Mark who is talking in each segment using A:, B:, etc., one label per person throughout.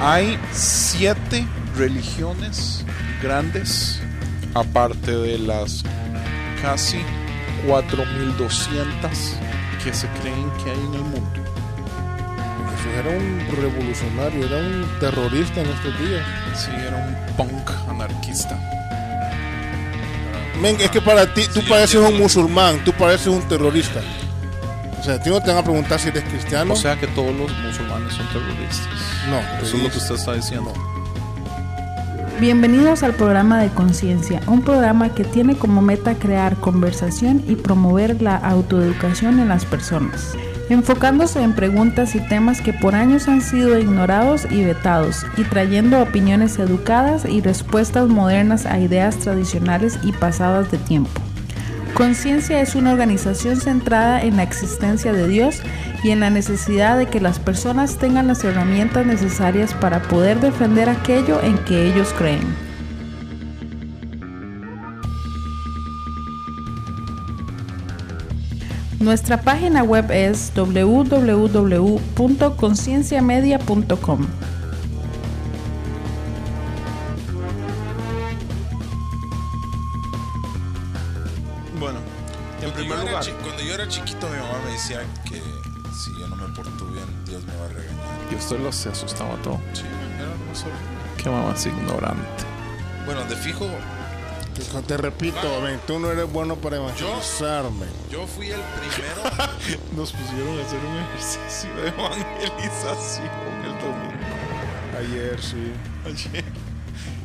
A: Hay siete religiones grandes, aparte de las casi 4.200 que se creen que hay en el mundo.
B: Jesús era un revolucionario, era un terrorista en estos días.
A: Sí, era un punk anarquista.
B: Men, es que para ti, tú pareces un musulmán, tú pareces un terrorista. O sea, a ti no te van a preguntar si eres cristiano.
A: O sea que todos los musulmanes son terroristas.
B: No,
A: Eso es lo que usted está diciendo.
C: Bienvenidos al programa de Conciencia, un programa que tiene como meta crear conversación y promover la autoeducación en las personas, enfocándose en preguntas y temas que por años han sido ignorados y vetados, y trayendo opiniones educadas y respuestas modernas a ideas tradicionales y pasadas de tiempo. Conciencia es una organización centrada en la existencia de Dios y en la necesidad de que las personas tengan las herramientas necesarias para poder defender aquello en que ellos creen. Nuestra página web es www.concienciamedia.com.
D: regañar.
A: y usted lo se asustaba todo.
D: Sí, solo.
A: Qué mamá ignorante.
D: Bueno, de fijo,
B: Te, te repito, men, tú no eres bueno para evangelizarme.
D: yo fui el primero.
A: Nos pusieron a hacer un ejercicio de evangelización el domingo.
B: Ayer sí.
A: ayer.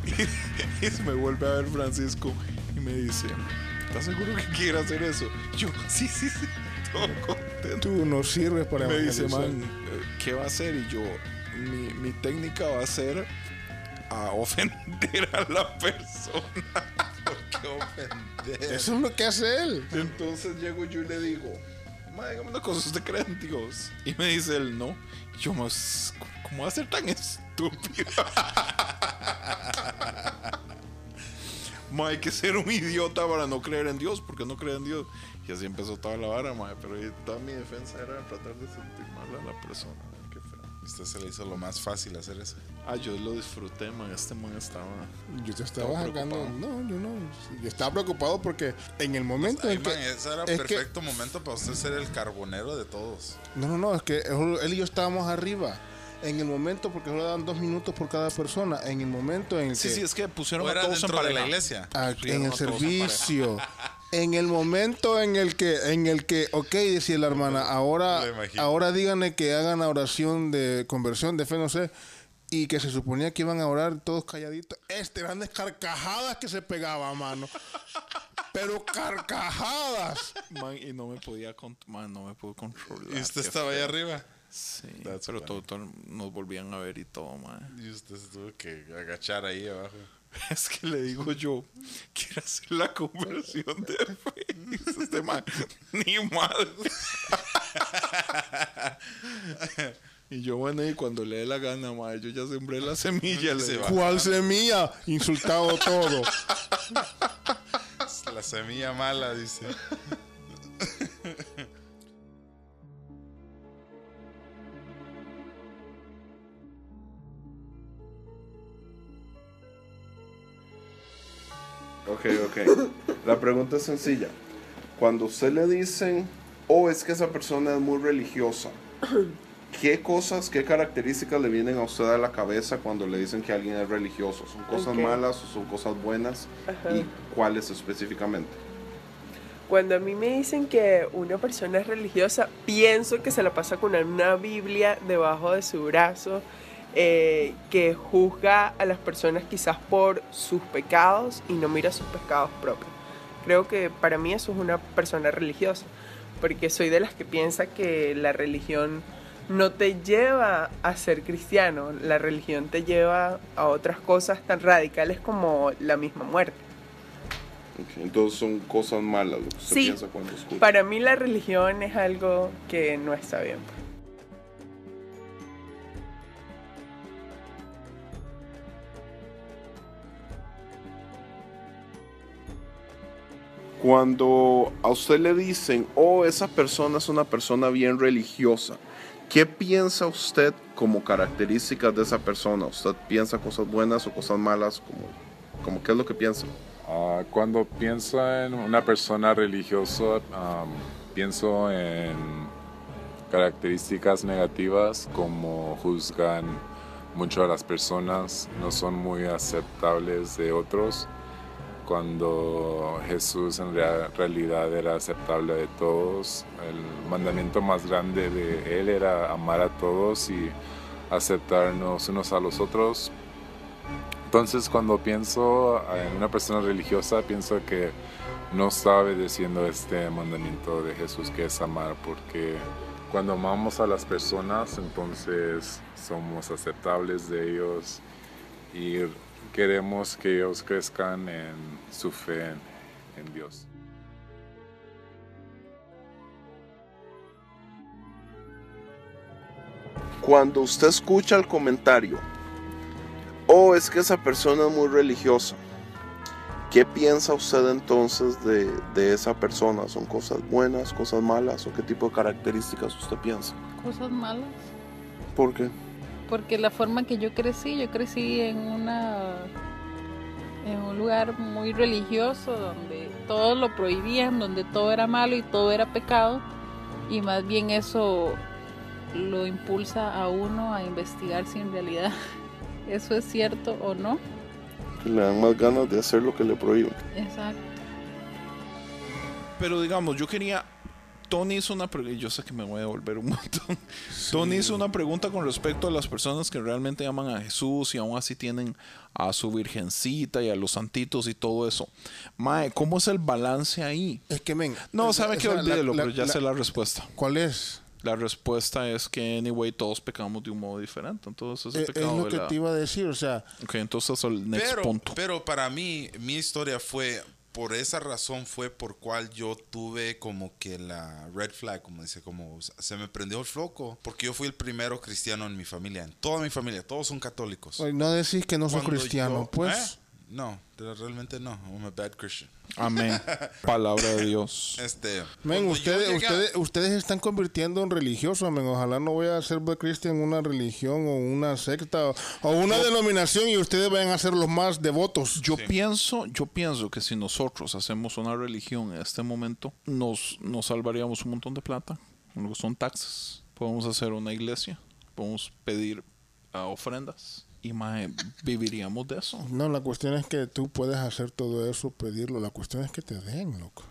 A: Y, y se me vuelve a ver Francisco y me dice, ¿estás seguro que quiere hacer eso? Yo, sí, sí, sí, todo
B: Tú no sirves para
A: Me dice, man, ¿qué va a hacer? Y yo, mi, mi técnica va a ser a ofender a la persona.
D: ¿Por qué ofender?
B: Eso es lo que hace él.
A: Entonces llego yo y le digo, "Ma, dígame una cosa, ¿usted cree en Dios? Y me dice él, no. Y yo, más, ¿cómo va a ser tan estúpido? Ma, hay que ser un idiota para no creer en Dios, porque no cree en Dios. Y así empezó toda la vara, ma, pero toda mi defensa era tratar de sentir mal a la persona. Qué feo.
D: Usted se le hizo lo más fácil hacer eso.
A: Ah, yo lo disfruté, man. Este man estaba.
B: Yo te estaba sacando. No, yo no. Yo estaba preocupado porque en el momento
D: Ay,
B: en
D: man,
B: que.
D: ese era
B: es que-
D: perfecto momento para usted ser el carbonero de todos.
B: No, no, no, es que él y yo estábamos arriba. En el momento, porque solo dan dos minutos por cada persona. En el momento en el
A: Sí,
B: que.
A: sí, es que pusieron
D: ¿O
A: a
D: era
A: todos en
D: de la
A: pareja.
D: iglesia?
B: Ah, en el servicio. En el momento en el que, en el que, ok, decía la hermana, ahora, ahora díganle que hagan la oración de conversión de fe, no sé, y que se suponía que iban a orar todos calladitos. Este, grandes carcajadas que se pegaban, mano. Pero carcajadas.
A: Man, y no me podía con- man, no me pude controlar.
D: Y usted estaba ahí arriba.
A: Sí,
D: That's
A: pero
D: funny.
A: todo, todo- nos volvían a ver y todo, man.
D: Y usted se tuvo que agachar ahí abajo.
A: Es que le digo yo, quiero hacer la conversión de dice este man, ni madre. y yo, bueno, y cuando le dé la gana, man, yo ya sembré la semilla. le
D: Se.
B: ¿Cuál semilla? Insultado todo.
D: La semilla mala, dice.
E: Ok. La pregunta es sencilla. Cuando usted le dicen, oh, es que esa persona es muy religiosa, ¿qué cosas, qué características le vienen a usted a la cabeza cuando le dicen que alguien es religioso? ¿Son cosas malas o son cosas buenas?
F: Ajá.
E: ¿Y cuáles específicamente?
F: Cuando a mí me dicen que una persona es religiosa, pienso que se la pasa con una Biblia debajo de su brazo, eh, que juzga a las personas quizás por sus pecados y no mira sus pecados propios. Creo que para mí eso es una persona religiosa, porque soy de las que piensa que la religión no te lleva a ser cristiano, la religión te lleva a otras cosas tan radicales como la misma muerte.
E: Entonces son cosas malas lo que
F: Sí.
E: piensa cuando escucha.
F: Para mí la religión es algo que no está bien.
E: Cuando a usted le dicen, oh, esa persona es una persona bien religiosa, ¿Qué piensa usted como características de esa persona? ¿Usted piensa cosas buenas o cosas malas? Como, como ¿Qué es lo que piensa?
G: Ah, cuando pienso en una persona religiosa, am, pienso en características negativas como juzgan mucho a las personas, no son muy aceptables de otros, cuando Jesús en rea- realidad era aceptable de todos. El mandamiento más grande de Él era amar a todos y aceptarnos unos a los otros. Entonces cuando pienso en una persona religiosa, pienso que no está obedeciendo este mandamiento de Jesús que es amar, porque cuando amamos a las personas, entonces somos aceptables de ellos y queremos que ellos crezcan en su fe en, en Dios.
E: Cuando usted escucha el comentario, oh, es que esa persona es muy religiosa, ¿qué piensa usted entonces de, de esa persona? ¿Son cosas buenas, cosas malas o qué tipo de características usted piensa?
C: Cosas malas.
E: ¿Por qué?
C: Porque la forma que yo crecí, yo crecí en una en un lugar muy religioso donde todo lo prohibían, donde todo era malo y todo era pecado y más bien eso lo impulsa a uno a investigar si en realidad eso es cierto o no.
E: Le dan más ganas de hacer lo que le prohíben.
C: Exacto.
A: Pero digamos, yo quería. Tony hizo una pregunta. Yo sé que me voy a volver un montón. Tony hizo una pregunta con respecto a las personas que realmente aman a Jesús y aún así tienen a su virgencita y a los santitos y todo eso. Mae, ¿cómo es el balance ahí?
B: Es que, men.
A: No, sabe que
B: la-
A: olvídelo,
B: la-
A: pero ya
B: la-
A: sé la respuesta.
B: ¿Cuál es?
A: La respuesta es que, anyway, todos pecamos de un modo diferente. Entonces,
B: Eh,
A: ese
B: Es,
A: pecado
B: lo
A: de
B: que
A: la-
B: te iba a decir, o sea,
A: Ok, entonces el next
D: pero,
A: punto.
D: pero para mí, mi historia fue, por esa razón fue por cual yo tuve como que la red flag, como dice, como se me prendió el foco, porque yo fui el primero cristiano en mi familia, en toda mi familia, todos son católicos.
B: no decís que no
D: Cuando
B: cristiano,
D: yo-
B: pues.
D: ¿Eh? No, realmente no, I'm a bad Christian.
A: Amén. Palabra de Dios.
D: Este,
B: Men,
D: yo
B: ustedes,
D: llegué
B: ustedes, ustedes están convirtiendo en religiosos, men. Ojalá no voy a ser Black Christian una religión o una secta o, o una denominación y ustedes vayan a ser los más devotos.
A: Yo pienso, yo pienso que si nosotros hacemos una religión en este momento, nos, nos salvaríamos un montón de plata, son taxes. Podemos hacer una iglesia, podemos pedir ah, ofrendas y mae, viviríamos de eso.
B: No, la cuestión es que tú puedes hacer todo eso, pedirlo. La cuestión es que te den, loco.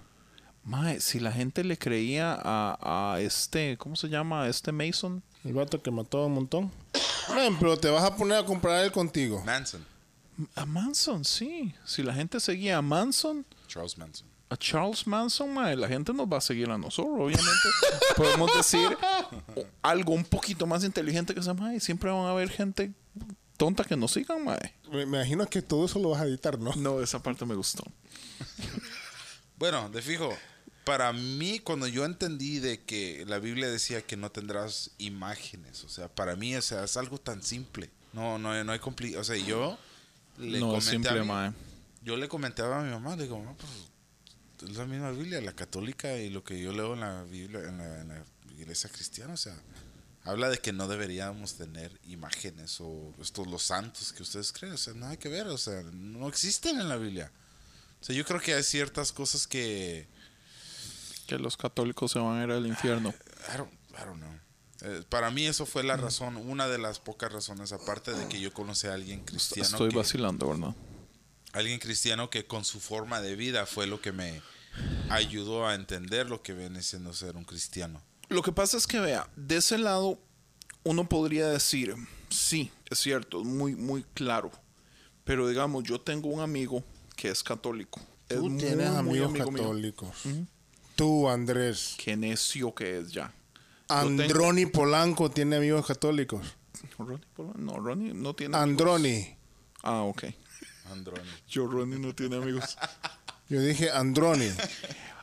A: Mae, si la gente le creía a, a este, ¿cómo se llama? A este Mason.
B: El vato que mató a un montón. Pero te vas a poner a comprar él contigo.
D: Manson,
A: A Manson, sí. Si la gente seguía a Manson,
D: Charles Manson.
A: a Charles Manson, mae, la gente nos va a seguir a nosotros, obviamente. Podemos decir algo un poquito más inteligente que ese mae. Siempre van a haber gente tonta que nos sigan, mae.
B: Me, me imagino que todo eso lo vas a editar, ¿no?
A: No, esa parte me gustó.
D: Bueno, de fijo, para mí cuando yo entendí de que la Biblia decía que no tendrás imágenes, o sea, para mí o sea, es algo tan simple. No, no, no hay compli o sea, yo le
A: no es
D: comenté
A: simple,
D: a mi-
A: mae.
D: yo le comentaba a mi mamá, le digo, mamá, pues es la misma Biblia, la católica y lo que yo leo en la Biblia, en la, en la iglesia cristiana, o sea, habla de que no deberíamos tener imágenes o estos los santos que ustedes creen, o sea, nada que ver, o sea, no existen en la Biblia. O sea, yo creo que hay ciertas cosas que
A: Que los católicos se van a ir al infierno.
D: I don't, I don't know. Eh, para mí eso fue la razón, una de las pocas razones, aparte de que yo conocí a alguien cristiano.
A: Estoy
D: que-
A: vacilando, ¿verdad?
D: alguien cristiano que con su forma de vida fue lo que me ayudó a entender lo que viene siendo ser un cristiano.
A: Lo que pasa es que, vea, de ese lado uno podría decir, sí, es cierto, es muy, muy claro. Pero digamos, yo tengo un amigo que es católico. Es
B: Tú
A: muy,
B: tienes
A: muy
B: amigos
A: amigo mío.
B: católicos. Tú, Andrés.
A: Qué necio que es ya.
B: Androni Polanco tiene amigos católicos.
A: Ronnie Polanco- No, Ronnie no tiene
B: Androni.
A: amigos. Ah, ok.
D: Androni.
A: Yo, Ronnie, no tiene amigos.
B: Yo dije Androni.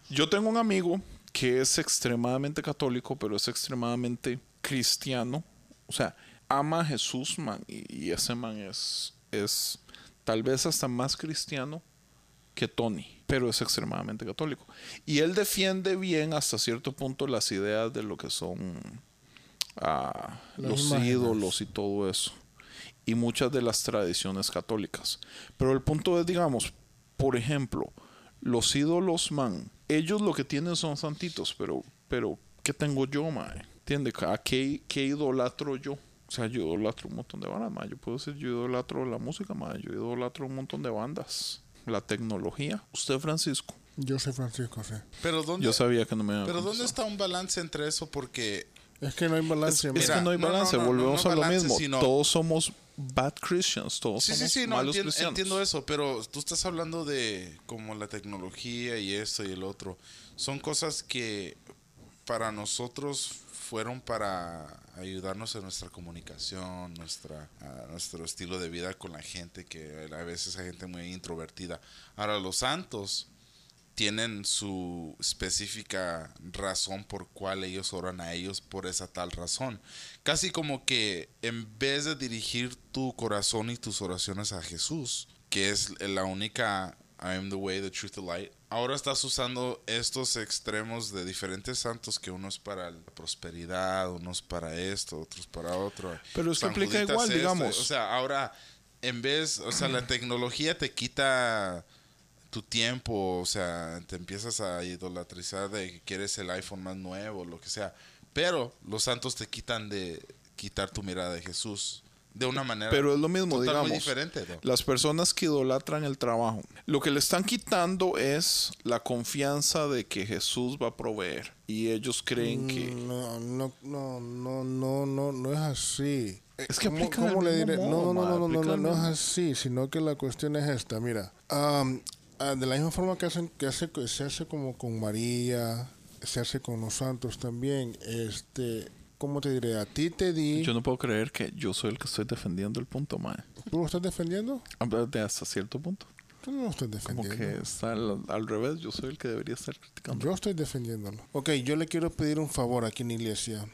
A: Yo tengo un amigo que es extremadamente católico, pero es extremadamente cristiano. O sea, ama a Jesús, man. Y, y ese man es, es tal vez hasta más cristiano que Tony, pero es extremadamente católico. Y él defiende bien hasta cierto punto las ideas de lo que son a
B: Las
A: los
B: imágenes.
A: ídolos y todo eso. Y muchas de las tradiciones católicas. Pero el punto es, digamos, por ejemplo, los ídolos, man, ellos lo que tienen son santitos, pero, pero ¿qué tengo yo, man? ¿Entiendes? ¿A qué, qué idolatro yo? O sea, yo idolatro un montón de bandas, man. Yo puedo decir, yo idolatro la música, man. Yo idolatro un montón de bandas. La tecnología. Usted, Francisco.
B: Yo soy Francisco, sí.
D: Pero ¿dónde,
A: Yo sabía que no me iba a
D: pero ¿dónde está un balance entre eso? Porque
B: Es que no hay balance.
A: Es
D: Mira,
A: que no hay
D: no, no,
A: balance,
D: no, no,
A: volvemos
D: no
A: a lo
D: balance,
A: mismo.
D: sino-
A: Todos somos bad Christians, todos
D: Sí, sí,
A: somos
D: sí, no,
A: malos
D: entiendo,
A: cristianos.
D: entiendo eso, pero tú estás hablando de como la tecnología y esto y el otro. Son cosas que para nosotros fueron para ayudarnos en nuestra comunicación, nuestra, nuestro estilo de vida con la gente, que a veces hay gente muy introvertida. Ahora, los santos tienen su específica razón por cual ellos oran a ellos por esa tal razón. Casi como que en vez de dirigir tu corazón y tus oraciones a Jesús, que es la única I am the way, the truth, the light, ahora estás usando estos extremos de diferentes santos que uno es para la prosperidad, unos para esto, otros para otro.
A: Pero es que
D: San
A: aplica
D: Juditas
A: igual,
D: esto,
A: digamos.
D: O sea, ahora en vez, o sea, la tecnología te quita tu tiempo, o sea, te empiezas a idolatrizar de que quieres el iPhone más nuevo, lo que sea. Pero los santos te quitan de quitar tu mirada de Jesús de una manera
A: Pero es lo mismo,
D: total
A: digamos.
D: muy diferente. ¿no?
A: Las personas que idolatran el trabajo, lo que le están quitando es la confianza de que Jesús va a proveer. Y ellos creen que...
B: No, no, no, no, no, no, no es así.
A: Es que
B: ¿Cómo- cómo le diré?
A: modo,
B: No, no, no, no, no, no, es así, sino que la cuestión es esta, mira. Ah, de la misma forma que hacen, que hace, que se hace como con María, se hace con los santos también, este, ¿cómo te diré? A ti te di,
A: Yo no puedo creer que yo soy el que estoy defendiendo el punto, mae.
B: ¿tú lo estás defendiendo?
A: De hasta cierto punto.
B: Tú no lo estás
A: Como
B: defendiendo.
A: que está al, al revés, yo soy el que debería estar criticando.
B: Yo estoy defendiéndolo. Ok, yo le quiero pedir un favor aquí en la iglesia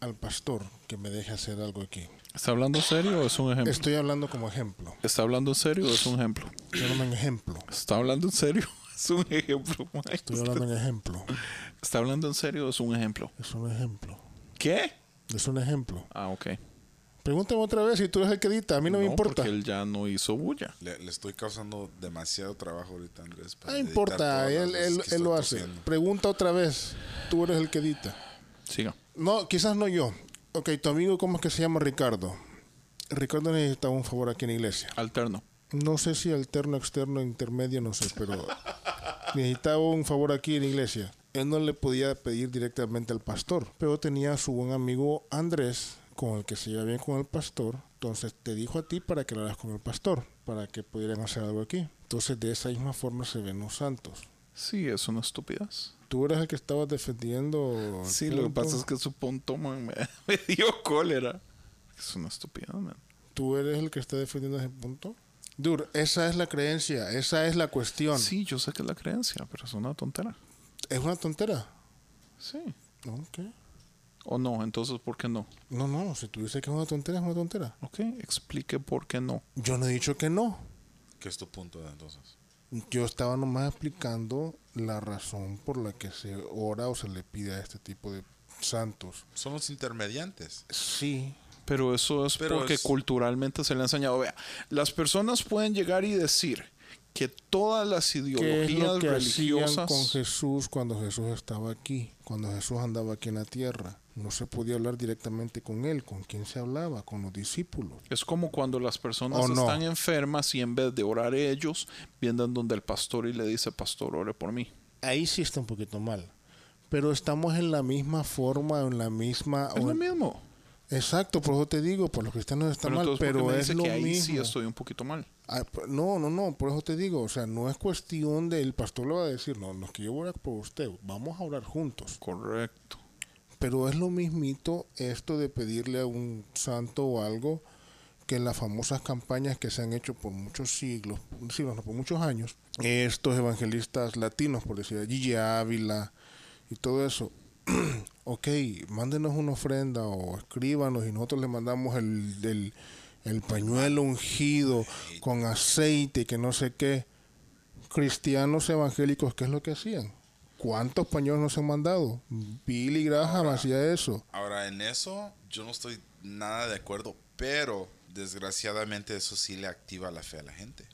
B: al pastor que me deje hacer algo aquí.
A: ¿Está hablando en serio o es un ejemplo?
B: Estoy hablando como ejemplo.
A: ¿Está hablando en serio o es un ejemplo?
B: Estoy hablando en ejemplo.
A: ¿Está hablando en serio? Es un ejemplo, mae.
B: Estoy hablando en ejemplo.
A: ¿Está hablando en serio o es un ejemplo?
B: Es un ejemplo.
A: ¿Qué?
B: Es un ejemplo.
A: Ah, ok.
B: Pregúntame otra vez si tú eres el que edita. A mí no, me importa.
A: porque él ya no hizo bulla.
D: Le, le estoy causando demasiado trabajo ahorita, Andrés. para
B: No importa. Él, él, él lo hace.
D: tosiendo.
B: Pregunta otra vez. Tú eres el que edita.
A: Siga.
B: No, quizás no yo. Ok, tu amigo, ¿cómo es que se llama Ricardo? Ricardo necesita un favor aquí en la iglesia.
A: Alterno.
B: No sé si alterno, externo, intermedio, no sé, pero necesitaba un favor aquí en la iglesia. Él no le podía pedir directamente al pastor, pero tenía a su buen amigo Andrés, con el que se lleva bien con el pastor. Entonces te dijo a ti para que lo hagas con el pastor, para que pudieran hacer algo aquí. Entonces de esa misma forma se ven los santos.
A: Sí, es una estupidez.
B: Tú eres el que estabas defendiendo.
A: Sí, lo que pasa es que su punto man, me, me dio cólera. Es una estupidez, man.
B: Tú eres el que está defendiendo ese punto. Dur, esa es la creencia, esa es la cuestión.
A: Sí, yo sé que es la creencia, pero es una tontera.
B: Es una tontera.
A: Sí.
B: Ok.
A: O no, entonces, ¿por qué no?
B: No, no, si tú dices que es una tontera, es una tontera.
A: Ok, explique por qué no.
B: Yo no he dicho que no.
D: ¿Qué es tu punto de entonces?
B: Yo estaba nomás explicando la razón por la que se ora o se le pide a este tipo de santos.
D: Son los intermediantes.
B: Sí,
A: Pero eso es
D: Pero
A: porque
D: es-
A: culturalmente se le ha enseñado. Vea, las personas pueden llegar y decir que todas las
B: ¿qué es
A: ideologías
B: lo que hacían
A: religiosas.
B: con Jesús cuando Jesús estaba aquí? Cuando Jesús andaba aquí en la tierra. No se podía hablar directamente con él. ¿Con quién se hablaba? Con los discípulos.
A: Es como cuando las personas están enfermas y en vez de orar ellos, vienen donde el pastor y le dice, pastor, ore por mí.
B: Ahí sí está un poquito mal. Pero estamos en la misma forma, en la misma...
A: Es lo mismo.
B: Exacto, por eso te digo, por los cristianos está mal,
A: entonces, ¿por qué
B: pero es lo
A: que ahí
B: mismo.
A: sí estoy un poquito mal.
B: Ah, no, no, no, por eso te digo, o sea, no es cuestión del pastor le va a decir, no, no es que yo voy a orar por usted, vamos a orar juntos.
A: Correcto.
B: Pero es lo mismito esto de pedirle a un santo o algo que las famosas campañas que se han hecho por muchos siglos, siglos, no, por muchos años, estos evangelistas latinos, por decir, Gigi Ávila y todo eso, ok, mándenos una ofrenda o escríbanos y nosotros le mandamos el, el, el pañuelo ungido con aceite que no sé qué. Cristianos evangélicos, ¿qué es lo que hacían? ¿Cuántos pañuelos nos han mandado? Billy Graham hacía eso.
D: Ahora en eso yo no estoy nada de acuerdo, pero desgraciadamente eso sí le activa la fe a la gente.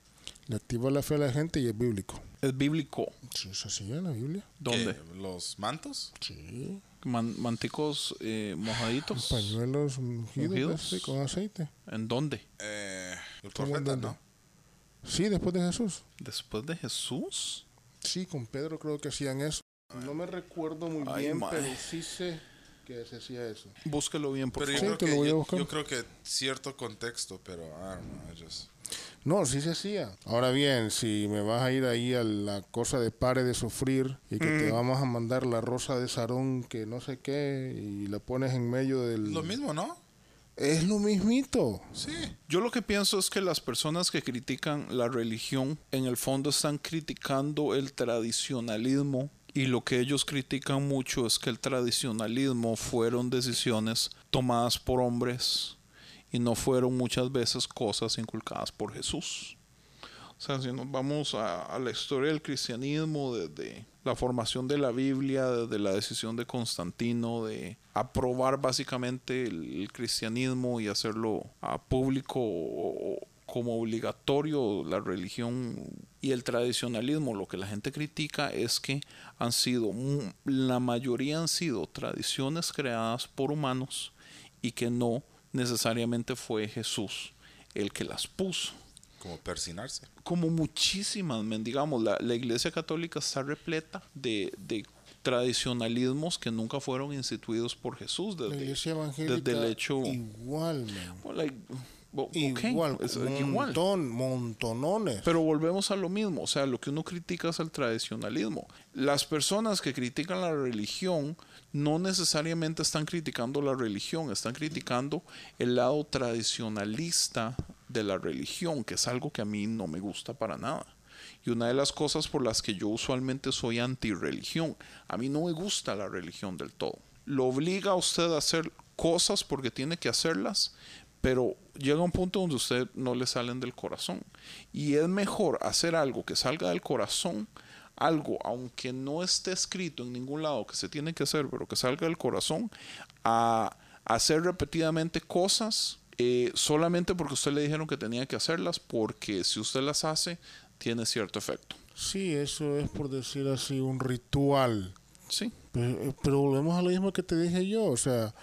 B: Le activa la fe a la gente y es bíblico.
A: Es bíblico.
B: Sí, es así en la Biblia.
A: ¿Dónde?
D: ¿Los mantos?
B: Sí.
A: Man- manticos eh, mojaditos.
B: Pañuelos ungidos,
A: Ungidos.
B: así, con aceite.
A: ¿En dónde?
D: Eh, el.
B: Sí, después de Jesús.
A: Después de Jesús.
B: Sí, con Pedro creo que hacían eso. No me recuerdo muy
A: Ay,
B: bien, pero sí sé que se hacía eso.
A: Búsquelo bien, por
D: Pero yo.
B: Sí,
D: creo
B: te lo
D: que,
B: voy a
D: yo,
B: buscar.
D: yo creo que cierto contexto, pero I just-
B: No, sí se hacía. Ahora bien, si me vas a ir ahí a la cosa de pare de sufrir y que te vamos a mandar la rosa de Sarón que no sé qué y la pones en medio del...
D: Lo mismo, ¿no?
B: Es lo mismito.
D: Sí.
A: Yo lo que pienso es que las personas que critican la religión en el fondo están criticando el tradicionalismo y lo que ellos critican mucho es que el tradicionalismo fueron decisiones tomadas por hombres y no fueron muchas veces cosas inculcadas por Jesús. O sea, si nos vamos a, a la historia del cristianismo, desde la formación de la Biblia, desde la decisión de Constantino de aprobar básicamente el, cristianismo y hacerlo a público como obligatorio la religión y el tradicionalismo, lo que la gente critica es que han sido, la mayoría han sido tradiciones creadas por humanos y que no necesariamente fue Jesús el que las puso
D: Como persinarse.
A: como muchísimas, men, digamos, la, la iglesia católica está repleta de, de tradicionalismos que nunca fueron instituidos por Jesús
B: La
A: desde,
B: iglesia evangélica
A: desde el hecho
B: igual, man. Igual,
A: es- igual.
B: montón, montonones.
A: Pero volvemos a lo mismo, o sea, lo que uno critica es el tradicionalismo. Las personas que critican la religión no necesariamente están criticando la religión, están criticando el lado tradicionalista de la religión, que es algo que a mí no me gusta para nada. Y una de las cosas por las que yo usualmente soy antirreligión, a mí no me gusta la religión del todo. Lo obliga a usted a hacer cosas porque tiene que hacerlas, pero llega un punto donde usted no le salen del corazón. Y es mejor hacer algo que salga del corazón, algo, aunque no esté escrito en ningún lado que se tiene que hacer, pero que salga del corazón, a hacer repetidamente cosas eh, solamente porque usted le dijeron que tenía que hacerlas, porque si usted las hace, tiene cierto efecto.
B: Sí, eso es por decir así un ritual.
A: Sí.
B: Pero, pero volvemos a lo mismo que te dije yo, o sea,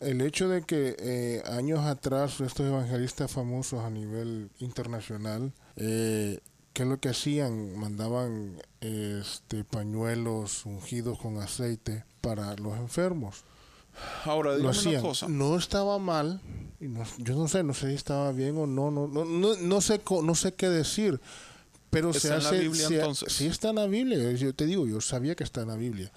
B: el hecho de que eh, años atrás estos evangelistas famosos a nivel internacional, eh, ¿qué es lo que hacían? Mandaban este pañuelos ungidos con aceite para los enfermos.
A: Ahora, dígame una cosa.
B: No estaba mal, y no- yo no sé, no sé si estaba bien o no, no, no, no, no sé, no sé qué decir. Pero se
A: ¿Está en la
B: hace,
A: Biblia,
B: se-
A: entonces?
B: sí está en la Biblia, yo te digo, yo sabía que está en la Biblia,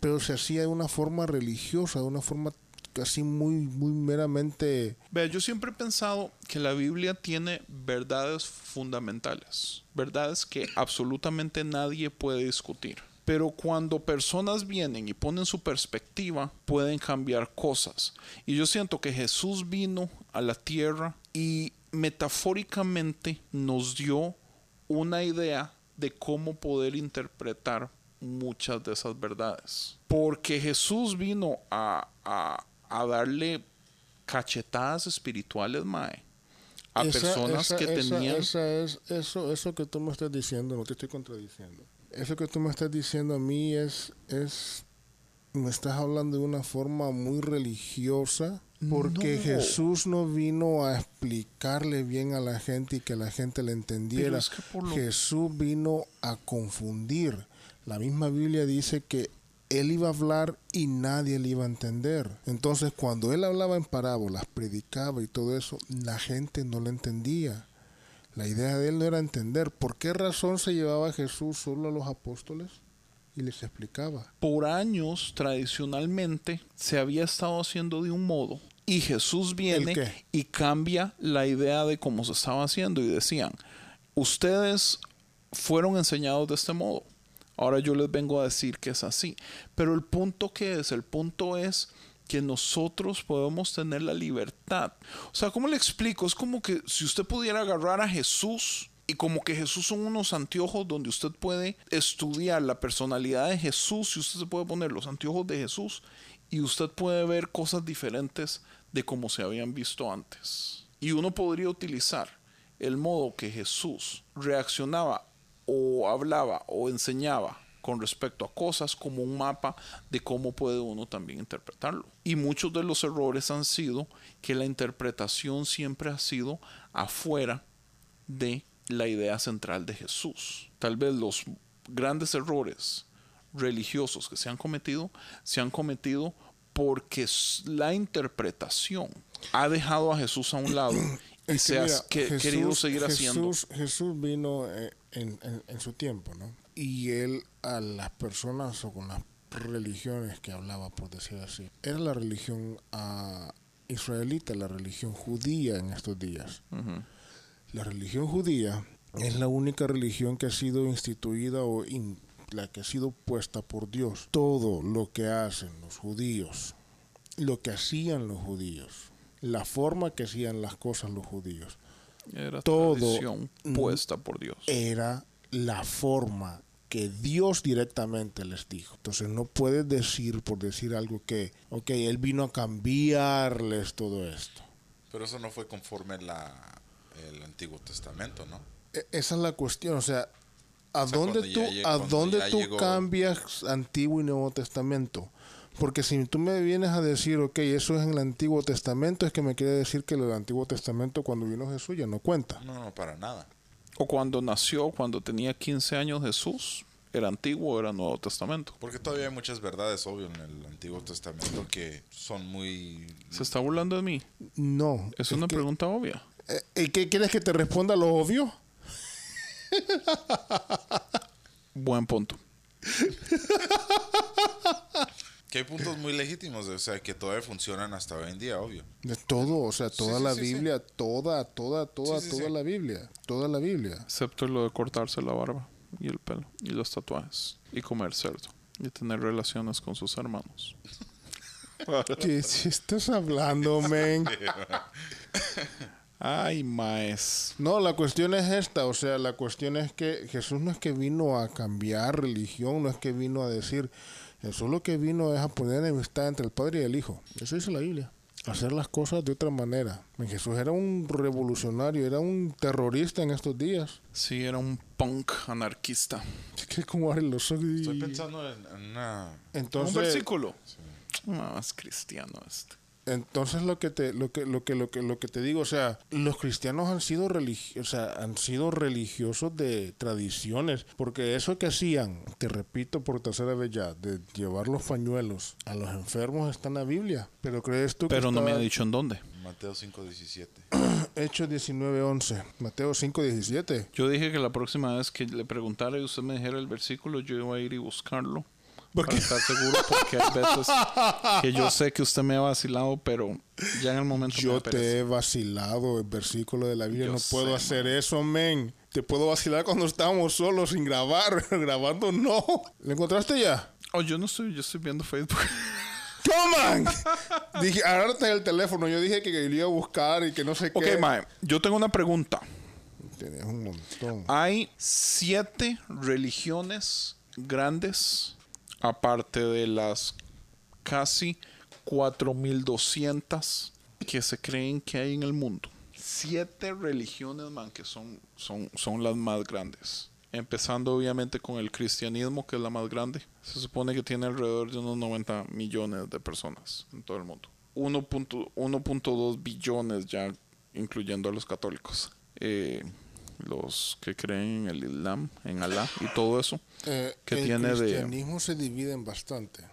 B: pero se hacía de una forma religiosa, de una forma casi muy, muy meramente,
A: Vea, yo siempre he pensado que la Biblia tiene verdades fundamentales, verdades que absolutamente nadie puede discutir. Pero cuando personas vienen y ponen su perspectiva, pueden cambiar cosas. Y yo siento que Jesús vino a la tierra y metafóricamente nos dio una idea de cómo poder interpretar muchas de esas verdades. Porque Jesús vino a, a- a darle cachetadas espirituales, Mae, a
B: Esa-
A: personas
B: esa-
A: que
B: esa-
A: tenían...
B: esa es, eso, eso que tú me estás diciendo, no te estoy contradiciendo. Eso que tú me estás diciendo a mí es, es me estás hablando de una forma muy religiosa, porque
A: No.
B: Jesús no vino a explicarle bien a la gente y que la gente le entendiera.
A: es que por lo-
B: Jesús vino a confundir. La misma Biblia dice que él iba a hablar y nadie le iba a entender. Entonces, cuando él hablaba en parábolas, predicaba y todo eso, la gente no le entendía. La idea de él no era entender por qué razón se llevaba a Jesús solo a los apóstoles y les explicaba.
A: por años tradicionalmente se había estado haciendo de un modo y Jesús viene y cambia la idea de cómo se estaba haciendo y decían, ustedes fueron enseñados de este modo. Ahora yo les vengo a decir que es así. Pero el punto que es, el punto es que nosotros podemos tener la libertad. O sea, ¿cómo le explico? Es como que si usted pudiera agarrar a Jesús y como que Jesús son unos anteojos donde usted puede estudiar la personalidad de Jesús y usted se puede poner los anteojos de Jesús y usted puede ver cosas diferentes de como se habían visto antes. Y uno podría utilizar el modo que Jesús reaccionaba o hablaba o enseñaba con respecto a cosas como un mapa de cómo puede uno también interpretarlo. Y muchos de los errores han sido que la interpretación siempre ha sido afuera de la idea central de Jesús. Tal vez los grandes errores religiosos que se han cometido se han cometido porque la interpretación ha dejado a Jesús a un lado y
B: Es que
A: se ha
B: mira,
A: que-
B: Jesús-
A: querido seguir haciendo.
B: Jesús, Jesús vino eh, en, en- en su tiempo, ¿no? Y él a las personas o con las religiones que hablaba, por decir así, era la religión ah, israelita, la religión judía en estos días. La religión judía es la única religión que ha sido instituida o in- la que ha sido puesta por Dios. Todo lo que hacen los judíos, lo que hacían los judíos, la forma que hacían las cosas los judíos,
A: Era
B: todo,
A: puesta por Dios.
B: era la forma que Dios directamente les dijo. Entonces no puedes decir por decir algo que, ok, Él vino a cambiarles todo esto.
D: Pero eso no fue conforme la, el Antiguo Testamento, ¿no?
B: E- Esa es la cuestión, o sea, ¿a
D: O sea,
B: dónde tú, a dónde tú
D: llegó-
B: cambias Antiguo y Nuevo Testamento? Porque si tú me vienes a decir, ok, eso es en el Antiguo Testamento, es que me quiere decir que el Antiguo Testamento cuando vino Jesús ya no cuenta.
D: No, no, para nada.
A: O cuando nació, cuando tenía 15 años Jesús, era antiguo o era Nuevo Testamento.
D: Porque todavía hay muchas verdades, obvio, en el Antiguo Testamento que son muy...
A: ¿Se está burlando de mí?
B: No.
A: Es una
B: que-
A: pregunta obvia.
B: Eh, ¿Y qué quieres que te responda lo obvio?
A: Buen punto.
D: Que hay puntos muy legítimos, o sea, que todavía funcionan hasta hoy en día, obvio.
B: De todo, o sea, toda
D: sí,
B: la
D: sí, sí.
B: Biblia, toda, toda, toda,
D: Sí, sí,
B: toda
D: sí.
B: la Biblia, toda la Biblia.
A: Excepto lo de cortarse la barba y el pelo y los tatuajes y comer cerdo y tener relaciones con sus hermanos.
B: ¿Qué si estás hablando, men?
A: Ay, maes.
B: No, la cuestión es esta, o sea, la cuestión es que Jesús no es que vino a cambiar religión, no es que vino a decir, Jesús lo que vino es a poner enemistad entre el Padre y el Hijo. Eso dice la Biblia. Hacer las cosas de otra manera. Jesús era un revolucionario, era un terrorista en estos días.
A: Sí, era un punk anarquista.
B: Es que como abre los ojos y-
D: Estoy pensando en, una...
B: Entonces,
A: un versículo. Más cristiano este.
B: Entonces lo que te lo que lo que lo que lo que te digo, o sea, los cristianos han sido o sea, han sido religiosos de tradiciones, porque eso que hacían, te repito por tercera vez ya, de llevar los pañuelos a los enfermos está en la Biblia, pero crees tú que
A: Pero no me ha dicho en dónde.
D: Mateo 5.17.
B: Hechos 19:11, Mateo 5:17.
A: Yo dije que la próxima vez que le preguntara y usted me dijera el versículo, yo iba a ir y buscarlo. Para estar seguro, porque hay veces que yo sé que usted me ha vacilado, pero ya en el momento me
B: Yo te he vacilado el versículo de la Biblia,
A: Yo
B: no puedo hacer eso, men. Te puedo vacilar cuando estábamos solos sin grabar, grabando no. ¿Lo encontraste ya?
A: Oh, yo no estoy, yo estoy viendo Facebook.
B: ¡Toman! dije, agárrate el teléfono. Yo dije que iba a buscar y que no sé
A: ok,
B: qué.
A: Mae, yo tengo una pregunta.
B: Tenías un montón.
A: Hay siete religiones grandes, aparte de las casi 4200 que se creen que hay en el mundo. Siete religiones, man, que son, son, son las más grandes. Empezando obviamente con el cristianismo, que es la más grande. Se supone que tiene alrededor de unos 90 millones de personas en todo el mundo. 1.2 1.2 billones ya, incluyendo a los católicos. Eh, los que creen en el Islam, en Alá y todo eso.
B: Eh,
A: que
B: el
A: tiene de...
B: cristianismo se divide en bastante.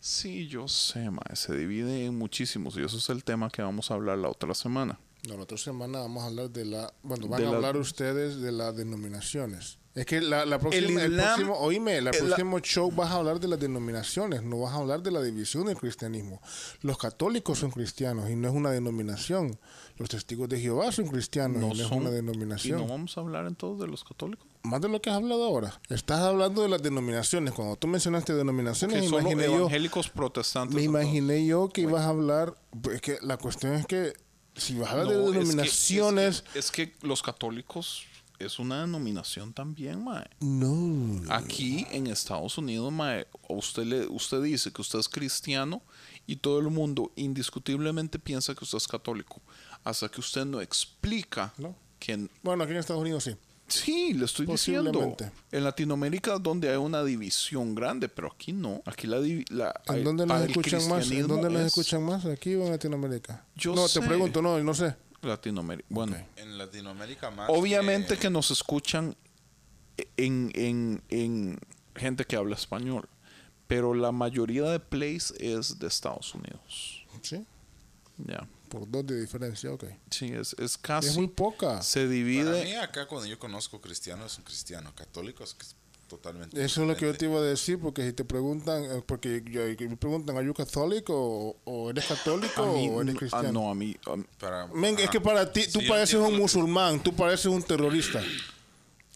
A: Sí, yo sé, mae, se divide en muchísimos y eso es el tema que vamos a hablar la otra semana.
B: No, la otra semana vamos a hablar de la... Bueno, van
A: De
B: a
A: la-
B: hablar ustedes de las denominaciones. Es que la, la próxima, el,
A: Islam-
B: próximo, oíme, el- próximo show vas a hablar de las denominaciones, no vas a hablar de la división del cristianismo. Los católicos son cristianos y no es una denominación. Los testigos de Jehová son cristianos y no es una
A: y
B: denominación.
A: no vamos a hablar entonces de los católicos.
B: Más de lo que has hablado ahora. Estás hablando de las denominaciones. Cuando tú mencionaste denominaciones,
A: Que solo
B: imaginé yo,
A: evangélicos protestantes.
B: me imaginé yo que ibas a hablar. pues, Es que la cuestión es que si vas a hablar
A: No,
B: de
A: es que-
B: denominaciones,
A: Es que, es que los católicos es una denominación también, mae.
B: no.
A: Aquí en Estados Unidos, mae, usted, le, usted dice que usted es cristiano y todo el mundo indiscutiblemente piensa que usted es católico. Hasta que usted no explica
B: No.
A: que
B: Bueno, aquí en Estados Unidos sí.
A: Sí, le estoy diciendo. En Latinoamérica es donde hay una división grande, pero aquí no. Aquí la, la
B: ¿En dónde nos
A: el
B: escuchan más? ¿En
A: cristianismo
B: dónde nos
A: es
B: escuchan más? ¿Aquí o en Latinoamérica?
A: Yo
B: no,
A: sé.
B: te pregunto, no, no sé.
A: Latinoamérica. Bueno.
D: En Latinoamérica más.
A: obviamente que nos escuchan en, en, en gente que habla español, pero la mayoría de plays es de Estados Unidos.
B: Sí,
A: Ya.
B: por dos de diferencia, ok.
A: Sí, es, es casi.
B: Es muy poca.
A: se
D: Para
A: divide.
D: mí acá cuando yo conozco cristiano es un cristiano, católico es que es totalmente
B: Eso es lo que yo
D: diferente.
B: te iba a decir, porque si te preguntan, eh, porque yo- me preguntan, ¿are you católico o, o eres católico
A: A mí,
B: o eres
A: ah,
B: cristiano?
A: no, a mí, a mí-
D: Para-
B: Men, es que para ti, tú
D: Sí,
B: pareces un
D: lo que-
B: musulmán, tú pareces un terrorista.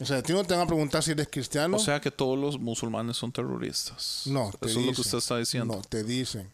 B: O sea, a ti no te van a preguntar si eres cristiano.
A: O sea que todos los musulmanes son terroristas.
B: no,
A: Eso
B: te
A: es lo que
B: dicen.
A: usted está diciendo.
B: No, te dicen.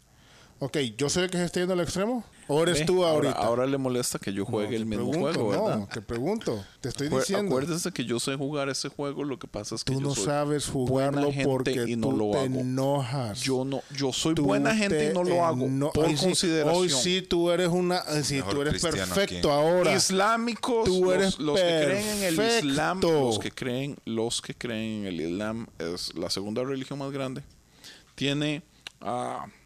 B: Ok, ¿yo soy el que se está yendo al extremo? ¿O eres tú ahorita?
A: ahora le molesta que yo
B: No,
A: juegue el mismo
B: pregunto,
A: juego, ¿verdad?
B: No, te pregunto. Te estoy
A: Acuer-
B: diciendo.
A: Acuérdese que yo sé jugar ese juego, lo que pasa es que
B: Tú
A: yo
B: no
A: soy
B: sabes jugarlo porque
A: y no
B: tú
A: lo
B: te
A: hago.
B: enojas.
A: Yo no, yo soy
B: Tú
A: buena gente
B: te
A: y no lo hago por
B: hoy sí-
A: consideración.
B: hoy sí tú eres una, eh, sí, tú eres perfecto
D: aquí.
B: ahora.
A: Islámicos,
B: Tú
A: los-
B: eres
A: los, que creen en el. Islam, los que creen, los que creen en el Islam es la segunda religión más grande. Tiene ah, un-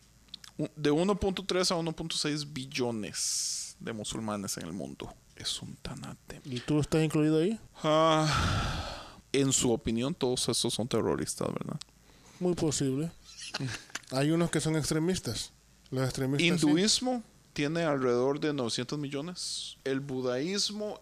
A: de 1.3 a 1.6 billones de musulmanes en el mundo. Es un tanate.
B: ¿Y tú estás incluido ahí?
A: Ah, en su opinión, todos estos son terroristas, ¿verdad?
B: Muy posible. Hay unos que son extremistas. Los extremistas. sí.
A: Hinduismo tiene alrededor de 900 millones. El budaísmo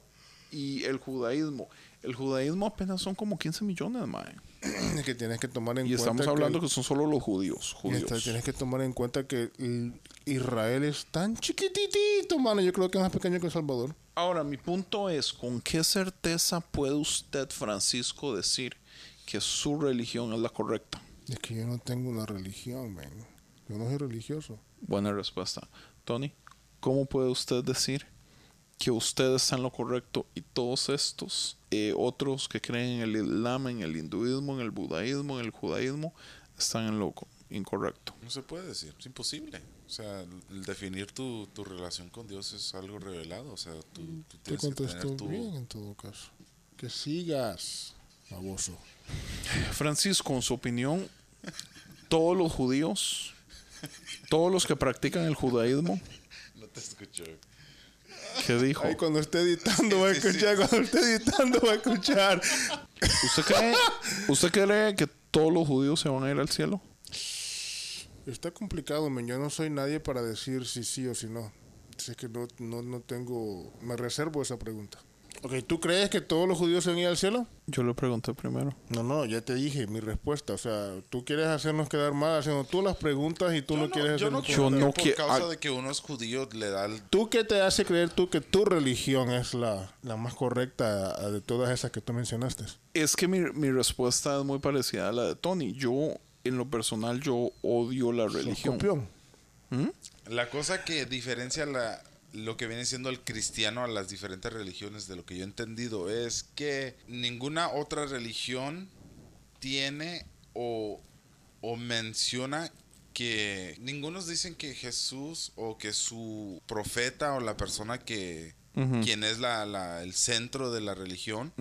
A: y el judaísmo. El judaísmo apenas son como 15 millones, mae.
B: Que tienes que tomar en
A: Y
B: cuenta.
A: estamos hablando
B: que,
A: que son solo los judíos.
B: esta-
A: judíos.
B: tienes que tomar en cuenta que el- Israel es tan chiquititito, mano. Yo creo que es más pequeño que El Salvador.
A: Ahora, mi punto es, ¿con qué certeza puede usted, Francisco, decir que su religión es la correcta?
B: Es que yo no tengo una religión, man. Yo no soy religioso.
A: Buena respuesta. Tony, ¿cómo puede usted decir que usted está en lo correcto y todos estos eh, otros que creen en el Islam, en el hinduismo, en el budaísmo, en el judaísmo, están en lo co- incorrecto?
D: No se puede decir, es imposible. O sea, el definir tu, tu relación con Dios es algo revelado. O sea, tú, tú
B: Te
D: tienes que tener tu...
B: bien en todo caso. Que sigas, baboso.
A: Francisco, en su opinión, todos los judíos, todos los que practican el judaísmo,
D: No te escucho.
A: ¿Qué dijo?
B: Ay, cuando esté editando va a escuchar, cuando esté editando va a escuchar.
A: ¿Usted cree, ¿Usted cree que todos los judíos se van a ir al cielo?
B: Está complicado, men. Yo no soy nadie para decir si sí o si no. Así que no, no, no tengo... Me reservo esa pregunta. Ok, ¿tú crees que todos los judíos se van a ir al cielo?
A: Yo le pregunté primero.
B: No, no, ya te dije mi respuesta. O sea, tú quieres hacernos quedar mal haciendo tú las preguntas y tú no, quieres
D: yo
B: hacernos
D: no,
A: Yo no
D: por
A: qui-
D: causa de que uno es judío le da el...
B: ¿Tú qué te hace creer tú que tu religión es la, la más correcta de todas esas que tú mencionaste?
A: Es que mi, mi respuesta es muy parecida a la de Tony. Yo, en lo personal, yo odio la religión.
B: Copión.
D: La cosa que diferencia la, lo que viene siendo el cristiano a las diferentes religiones, de lo que yo he entendido, es que ninguna otra religión tiene o, o menciona que ningunos dicen que Jesús o que su profeta o la persona que quien es la, la- el centro de la religión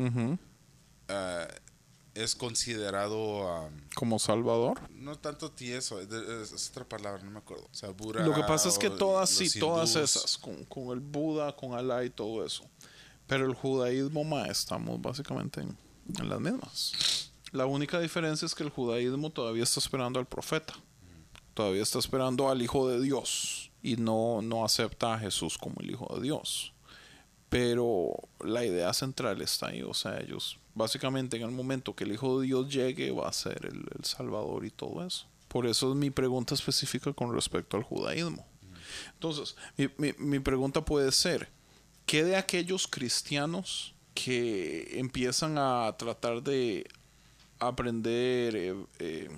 D: es considerado ah,
A: Como Salvador.
D: no tanto tieso, es, es- es otra palabra, no me acuerdo. O sea, Buda
A: Lo que pasa es que todas, sí, todas esas, con, con el Buda, con Alá y todo eso. Pero el judaísmo, ma, estamos básicamente en, en las mismas. La única diferencia es que el judaísmo todavía está esperando al profeta. Todavía está esperando al Hijo de Dios. Y no, no acepta a Jesús como el Hijo de Dios. Pero la idea central está ahí. O sea, ellos, básicamente en el momento que el Hijo de Dios llegue, va a ser el, el Salvador y todo eso. Por eso es mi pregunta específica con respecto al judaísmo. Entonces, mi, mi- pregunta puede ser, ¿qué de aquellos cristianos que empiezan a tratar de aprender eh, eh,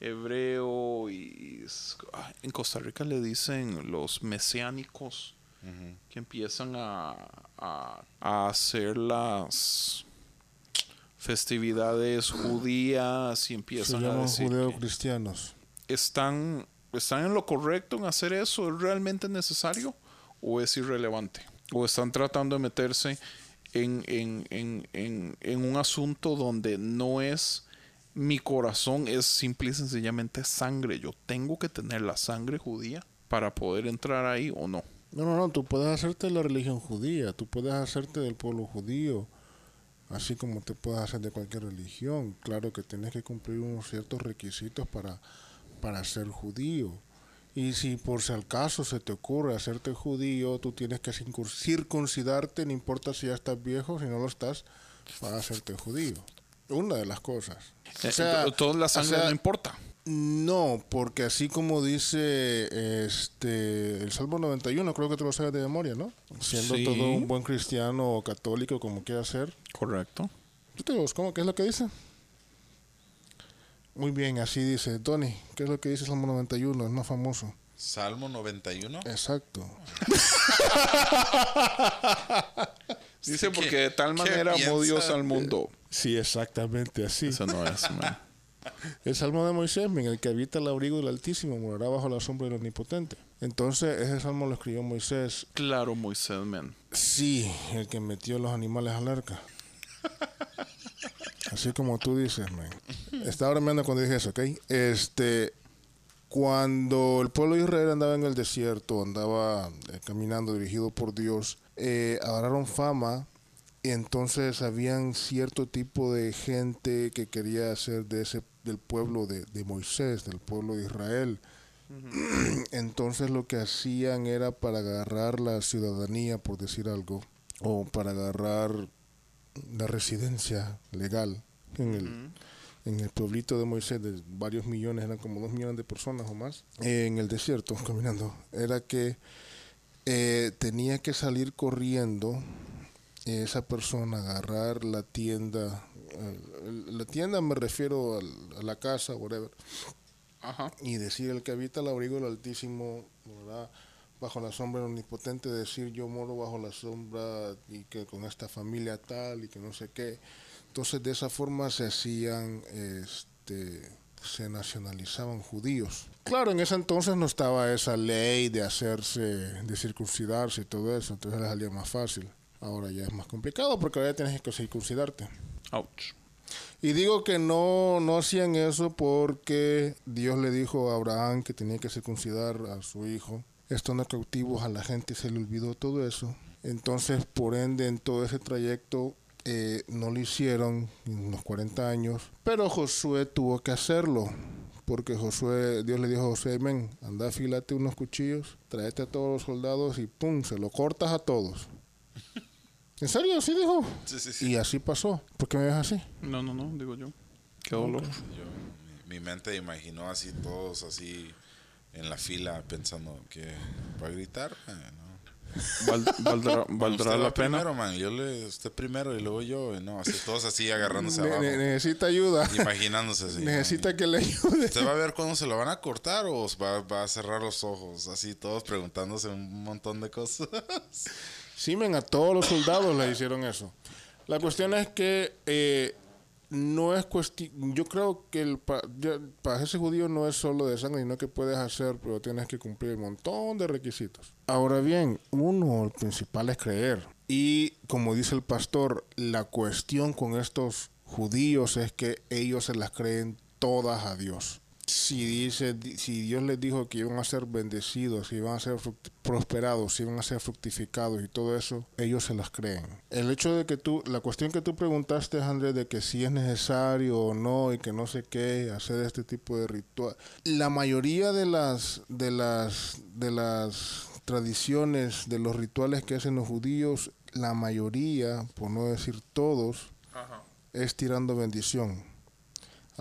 A: hebreo y ah, en Costa Rica le dicen los mesiánicos que empiezan a, a, a hacer las festividades judías y
B: Se
A: empiezan a decir que
B: judeocristianos.
A: están, están en lo correcto en hacer eso, ¿es realmente necesario o es irrelevante? O están tratando de meterse en, en, en, en, en un asunto donde no es mi corazón, es simple y sencillamente sangre. Yo tengo que tener la sangre judía para poder entrar ahí o no.
B: No, no, no, tú puedes hacerte de la religión judía, tú puedes hacerte del pueblo judío, así como te puedes hacer de cualquier religión. Claro que tienes que cumplir unos ciertos requisitos para, para ser judío. Y si por si al caso se te ocurre hacerte judío, tú tienes que circun- circuncidarte, no importa si ya estás viejo, si no lo estás, para hacerte judío. Una de las cosas. O
A: Eh,
B: sea,
A: to- toda la sangre
B: o sea,
A: no importa.
B: No, porque así como dice este el Salmo 91, creo que te lo sabes de memoria, ¿no? Siendo
A: Sí.
B: todo un buen cristiano o católico, como quiera ser.
A: Correcto.
B: ¿Tú te los- ¿Cómo? ¿Qué es lo que dice? Muy bien, así dice. Tony, ¿qué es lo que dice el Salmo 91? Es más famoso.
D: Salmo 91.
B: Exacto.
A: Dice
D: ¿Qué-
A: porque de tal manera amó? Dios al mundo.
B: Sí, exactamente así.
A: Eso no es, man.
B: El Salmo de Moisés, en el que habita el abrigo del Altísimo, morará bajo la sombra del Omnipotente. Entonces, ese salmo lo escribió Moisés
A: Claro, Moisés, man.
B: Sí, el que metió los animales al arca. Así como tú dices, man. Estaba bromeando cuando dije eso, ¿ok? Este, cuando el pueblo de Israel andaba en el desierto, andaba eh, caminando dirigido por Dios, eh, agarraron fama entonces habían cierto tipo de gente que quería ser de ese del pueblo de, de Moisés, del pueblo de Israel. Entonces lo que hacían era para agarrar la ciudadanía, por decir algo, o para agarrar la residencia legal en el, en el pueblito de Moisés, de varios millones, eran como dos millones de personas o más, en el desierto, caminando, era que eh, tenía que salir corriendo esa persona, agarrar la tienda, eh, la tienda me refiero al- a la casa, whatever,
A: Ajá.
B: y decir el que habita el abrigo del Altísimo, ¿verdad? bajo la sombra del Omnipotente, decir yo moro bajo la sombra y que con esta familia tal y que no sé qué. Entonces de esa forma se hacían, este, se nacionalizaban judíos. Claro, en ese entonces no estaba esa ley de hacerse, de circuncidarse y todo eso, entonces les salía más fácil. Ahora ya es más complicado porque ahora ya tienes que circuncidarte.
A: Ouch.
B: Y digo que no, no hacían eso porque Dios le dijo a Abraham que tenía que circuncidar a su hijo. Estando cautivos a la gente se le olvidó todo eso. Entonces, por ende, en todo ese trayecto eh, no lo hicieron en unos 40 años. Pero Josué tuvo que hacerlo. Porque Josué, Dios le dijo a Josué, ven, anda, afílate unos cuchillos, tráete a todos los soldados y pum, se lo cortas a todos. ¿En serio? ¿Así dijo?
D: Sí, sí, sí.
B: Y así pasó. ¿Por qué me ves así?
A: No, no, no, digo yo. Qué dolor.
D: Yo, mi, mi mente imaginó así todos así en la fila pensando que para gritar, eh, no.
A: Val- valdrá valdrá
D: va
A: la pena.
D: primero, man. Yo le, usted primero y luego yo, y no, así todos así agarrándose
B: Ne-
D: abajo,
B: ne- necesita ayuda.
D: imaginándose así.
B: necesita que le ayude.
D: ¿Usted va a ver cuándo se lo van a cortar o va, va a cerrar los ojos? Así todos preguntándose un montón de cosas.
B: Sí, men, a todos los soldados le hicieron eso. La cuestión es que eh, no es cuestión. Yo creo que el pa- judío no es solo de sangre, sino que puedes hacer, pero tienes que cumplir un montón de requisitos. Ahora bien, uno, el principal es creer. Y como dice el pastor, la cuestión con estos judíos es que ellos se las creen todas a Dios. Si dice, si Dios les dijo que iban a ser bendecidos, que iban a ser prosperados, que iban a ser fructificados y todo eso, ellos se las creen. El hecho de que tú, la cuestión que tú preguntaste, Andrés, de que si es necesario o no y que no sé qué hacer este tipo de ritual, la mayoría de las, de las, de las tradiciones, de los rituales que hacen los judíos, la mayoría, por no decir todos, es tirando bendición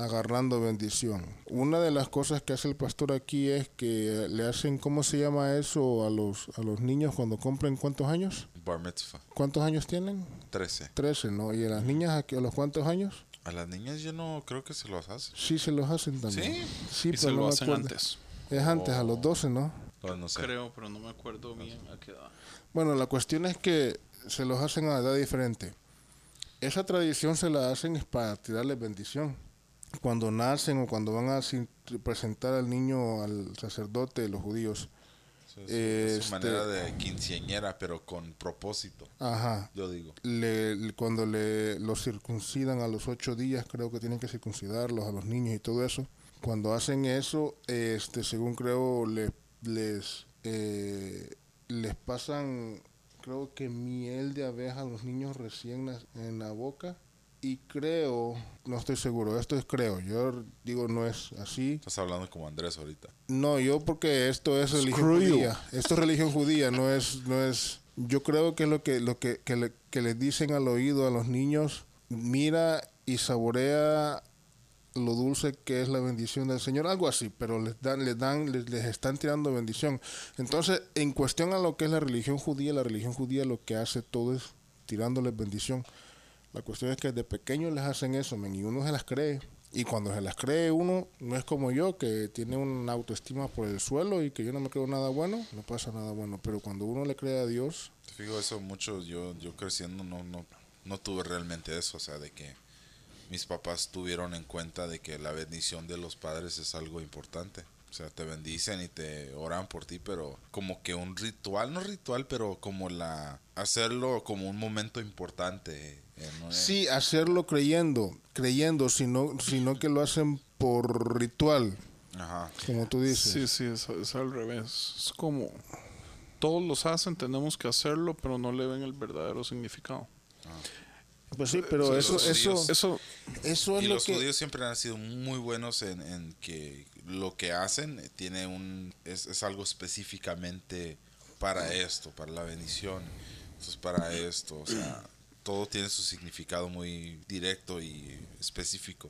B: agarrando bendición. Una de las cosas que hace el pastor aquí es que le hacen, ¿cómo se llama eso a los a los niños cuando cumplen cuántos años?
D: Bar mitzvah,
B: ¿Cuántos años tienen?
D: 13.
B: Trece, ¿no? ¿Y a las niñas a, qué- a los cuántos años?
D: A las niñas yo no creo que se los hace.
B: Sí, se los hacen también.
D: ¿Sí?
B: Sí,
A: Y
B: pero
A: se
B: no
A: lo hacen antes.
B: Es antes, a los 12, ¿no?
D: No, no sé.
A: Creo, pero no me acuerdo bien a qué edad.
B: Bueno, la cuestión es que se los hacen a edad diferente. esa tradición se la hacen es para tirarles bendición. Cuando nacen o cuando van a presentar al niño al sacerdote de los judíos.
D: Es, su- es su
B: Este-
D: manera de quinceañera, pero con propósito,
B: Ajá.
D: yo digo.
B: le, cuando le los circuncidan a los ocho días, creo que tienen que circuncidarlos a los niños y todo eso. Cuando hacen eso, este, según creo, le- les eh, les pasan, creo que miel de abeja a los niños recién en la boca. Y creo, no estoy seguro, esto es creo, yo digo no es así.
D: Estás hablando como Andrés ahorita.
B: No, yo porque esto es religión
A: Screw you.
B: judía. Esto es religión judía, no es, no es. Yo creo que es lo que, lo que, que, le- que les dicen al oído a los niños. Mira y saborea lo dulce que es la bendición del Señor, algo así, pero les dan, les dan, les, les están tirando bendición. Entonces, en cuestión a lo que es la religión judía, la religión judía lo que hace todo es tirándoles bendición. La cuestión es que de pequeños les hacen eso, y uno se las cree. Y cuando se las cree uno, no es como yo, que tiene una autoestima por el suelo y que yo no me creo nada bueno, no pasa nada bueno. Pero cuando uno le cree a Dios,
D: Te fijo eso mucho, yo, yo creciendo no, no, no tuve realmente eso, o sea, de que mis papás tuvieron en cuenta de que la bendición de los padres es algo importante. O sea, te bendicen y te oran por ti, pero como que un ritual, no ritual, pero como la hacerlo como un momento importante. eh, ¿no?
B: sí, hacerlo creyendo, creyendo, sino, sino que lo hacen por ritual,
D: Ajá.
B: como tú dices.
A: Sí, sí, es, es al revés. Es como todos los hacen, tenemos que hacerlo, pero no le ven el verdadero significado.
B: Pues sí, pero
D: Sí,
B: eso, eso,
D: judíos-
A: Eso,
B: eso es
D: Y
B: lo
D: los
B: que...
D: judíos siempre han sido muy buenos en, en que lo que hacen tiene un es, es algo específicamente para esto, para la bendición. Esto es para esto, o sea, todo tiene su significado muy directo y específico.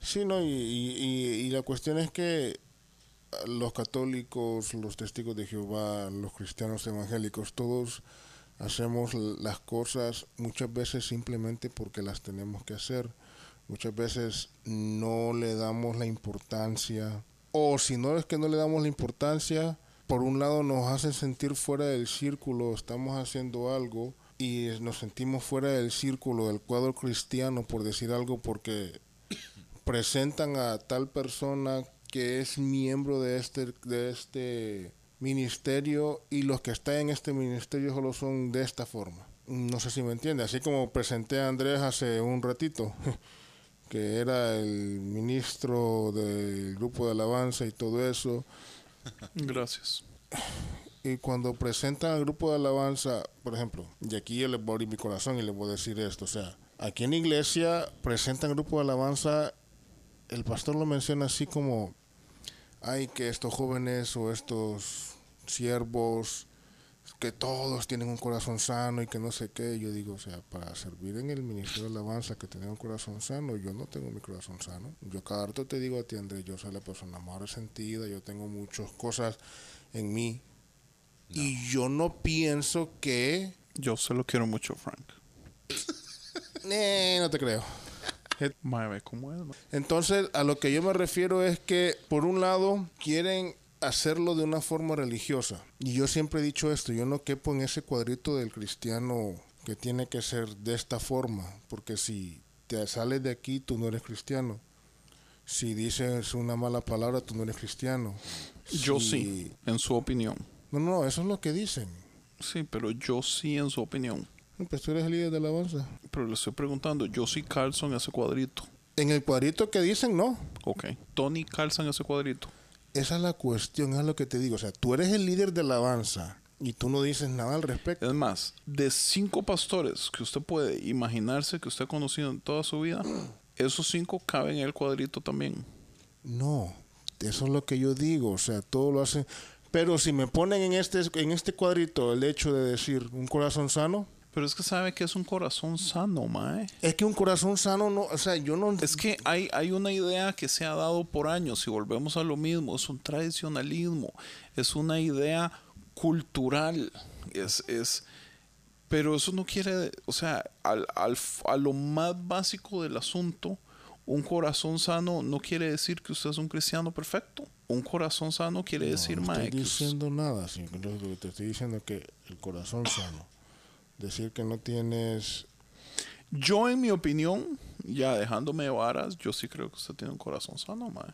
B: Sí, no, y, y- y- la cuestión es que los católicos, los testigos de Jehová, los cristianos evangélicos, todos hacemos las cosas muchas veces simplemente porque las tenemos que hacer. Muchas veces no le damos la importancia, o si no es que no le damos la importancia, por un lado nos hacen sentir fuera del círculo, estamos haciendo algo y nos sentimos fuera del círculo del cuadro cristiano, por decir algo, porque presentan a tal persona que es miembro de este de este ministerio y los que están en este ministerio solo son de esta forma. No sé si me entiende, así como presenté a Andrés hace un ratito, que era el ministro del grupo de alabanza y todo eso,
A: gracias.
B: y cuando presentan al grupo de alabanza, por ejemplo, y aquí yo les voy a abrir mi corazón y les voy a decir esto, o sea, aquí en la iglesia presentan grupo de alabanza, el pastor lo menciona así como, ay, que estos jóvenes o estos siervos, que todos tienen un corazón sano y que no sé qué, yo digo, o sea, para servir en el ministerio de alabanza, que tener un corazón sano, yo no tengo mi corazón sano. Yo cada rato te digo a ti, Andrés, yo soy la persona más resentida, yo tengo muchas cosas en mí y yo no pienso que...
A: Yo se lo quiero mucho, Frank.
B: Eh, no te creo. Entonces, a lo que yo me refiero es que, por un lado, quieren hacerlo de una forma religiosa. Y yo siempre he dicho esto, yo no quepo en ese cuadrito del cristiano que tiene que ser de esta forma, porque si te sales de aquí, tú no eres cristiano. Si dices una mala palabra, tú no eres cristiano.
A: Yo
B: Si-
A: sí, en su opinión.
B: No, no, eso es lo que dicen.
A: Sí, pero yo sí en su opinión.
B: Pues tú eres el líder de alabanza.
A: Pero le estoy preguntando, yo sí calzo en ese cuadrito.
B: En el cuadrito que dicen, no.
A: Ok. Tony calza en ese cuadrito.
B: Esa es la cuestión, es lo que te digo. O sea, tú eres el líder de alabanza y tú no dices nada al respecto.
A: Es más, de cinco pastores que usted puede imaginarse que usted ha conocido en toda su vida, esos cinco caben en el cuadrito también.
B: No, eso es lo que yo digo. O sea, todo lo hacen. Pero si me ponen en este, en este cuadrito el hecho de decir un corazón sano,
A: Pero es que sabe que es un corazón sano, mae.
B: es que un corazón sano no. O sea, yo no.
A: Es que hay, hay una idea que se ha dado por años y volvemos a lo mismo, es un tradicionalismo, es una idea cultural, es, es pero eso no quiere, o sea, al, al, a lo más básico del asunto, un corazón sano no quiere decir que usted es un cristiano perfecto. Un corazón sano quiere decir,
B: no
A: mae,
B: estoy
A: que
B: diciendo nada. sí, lo que te estoy diciendo es que el corazón sano. Decir que no tienes.
A: Yo, en mi opinión, ya dejándome de varas, yo sí creo que usted tiene un corazón sano, mae.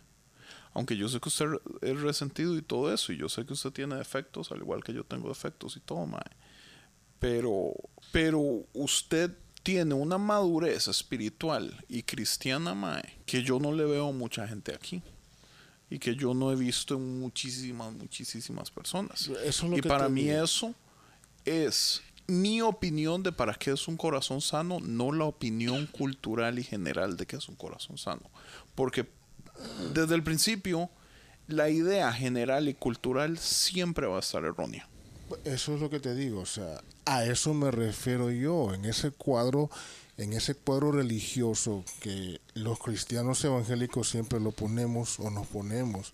A: Aunque yo sé que usted es resentido y todo eso, y yo sé que usted tiene defectos, al igual que yo tengo defectos y todo, mae. Pero, pero usted tiene una madurez espiritual y cristiana, mae, que yo no le veo a mucha gente aquí. Y que yo no he visto en muchísimas, muchísimas personas.
B: Eso es lo
A: y
B: que
A: para mí
B: digo.
A: eso es mi opinión de para qué es un corazón sano, no la opinión cultural y general de que es un corazón sano. Porque desde el principio, la idea general y cultural siempre va a estar errónea.
B: Eso es lo que te digo, o sea, a eso me refiero yo, en ese cuadro, en ese cuadro religioso que los cristianos evangélicos siempre lo ponemos o nos ponemos,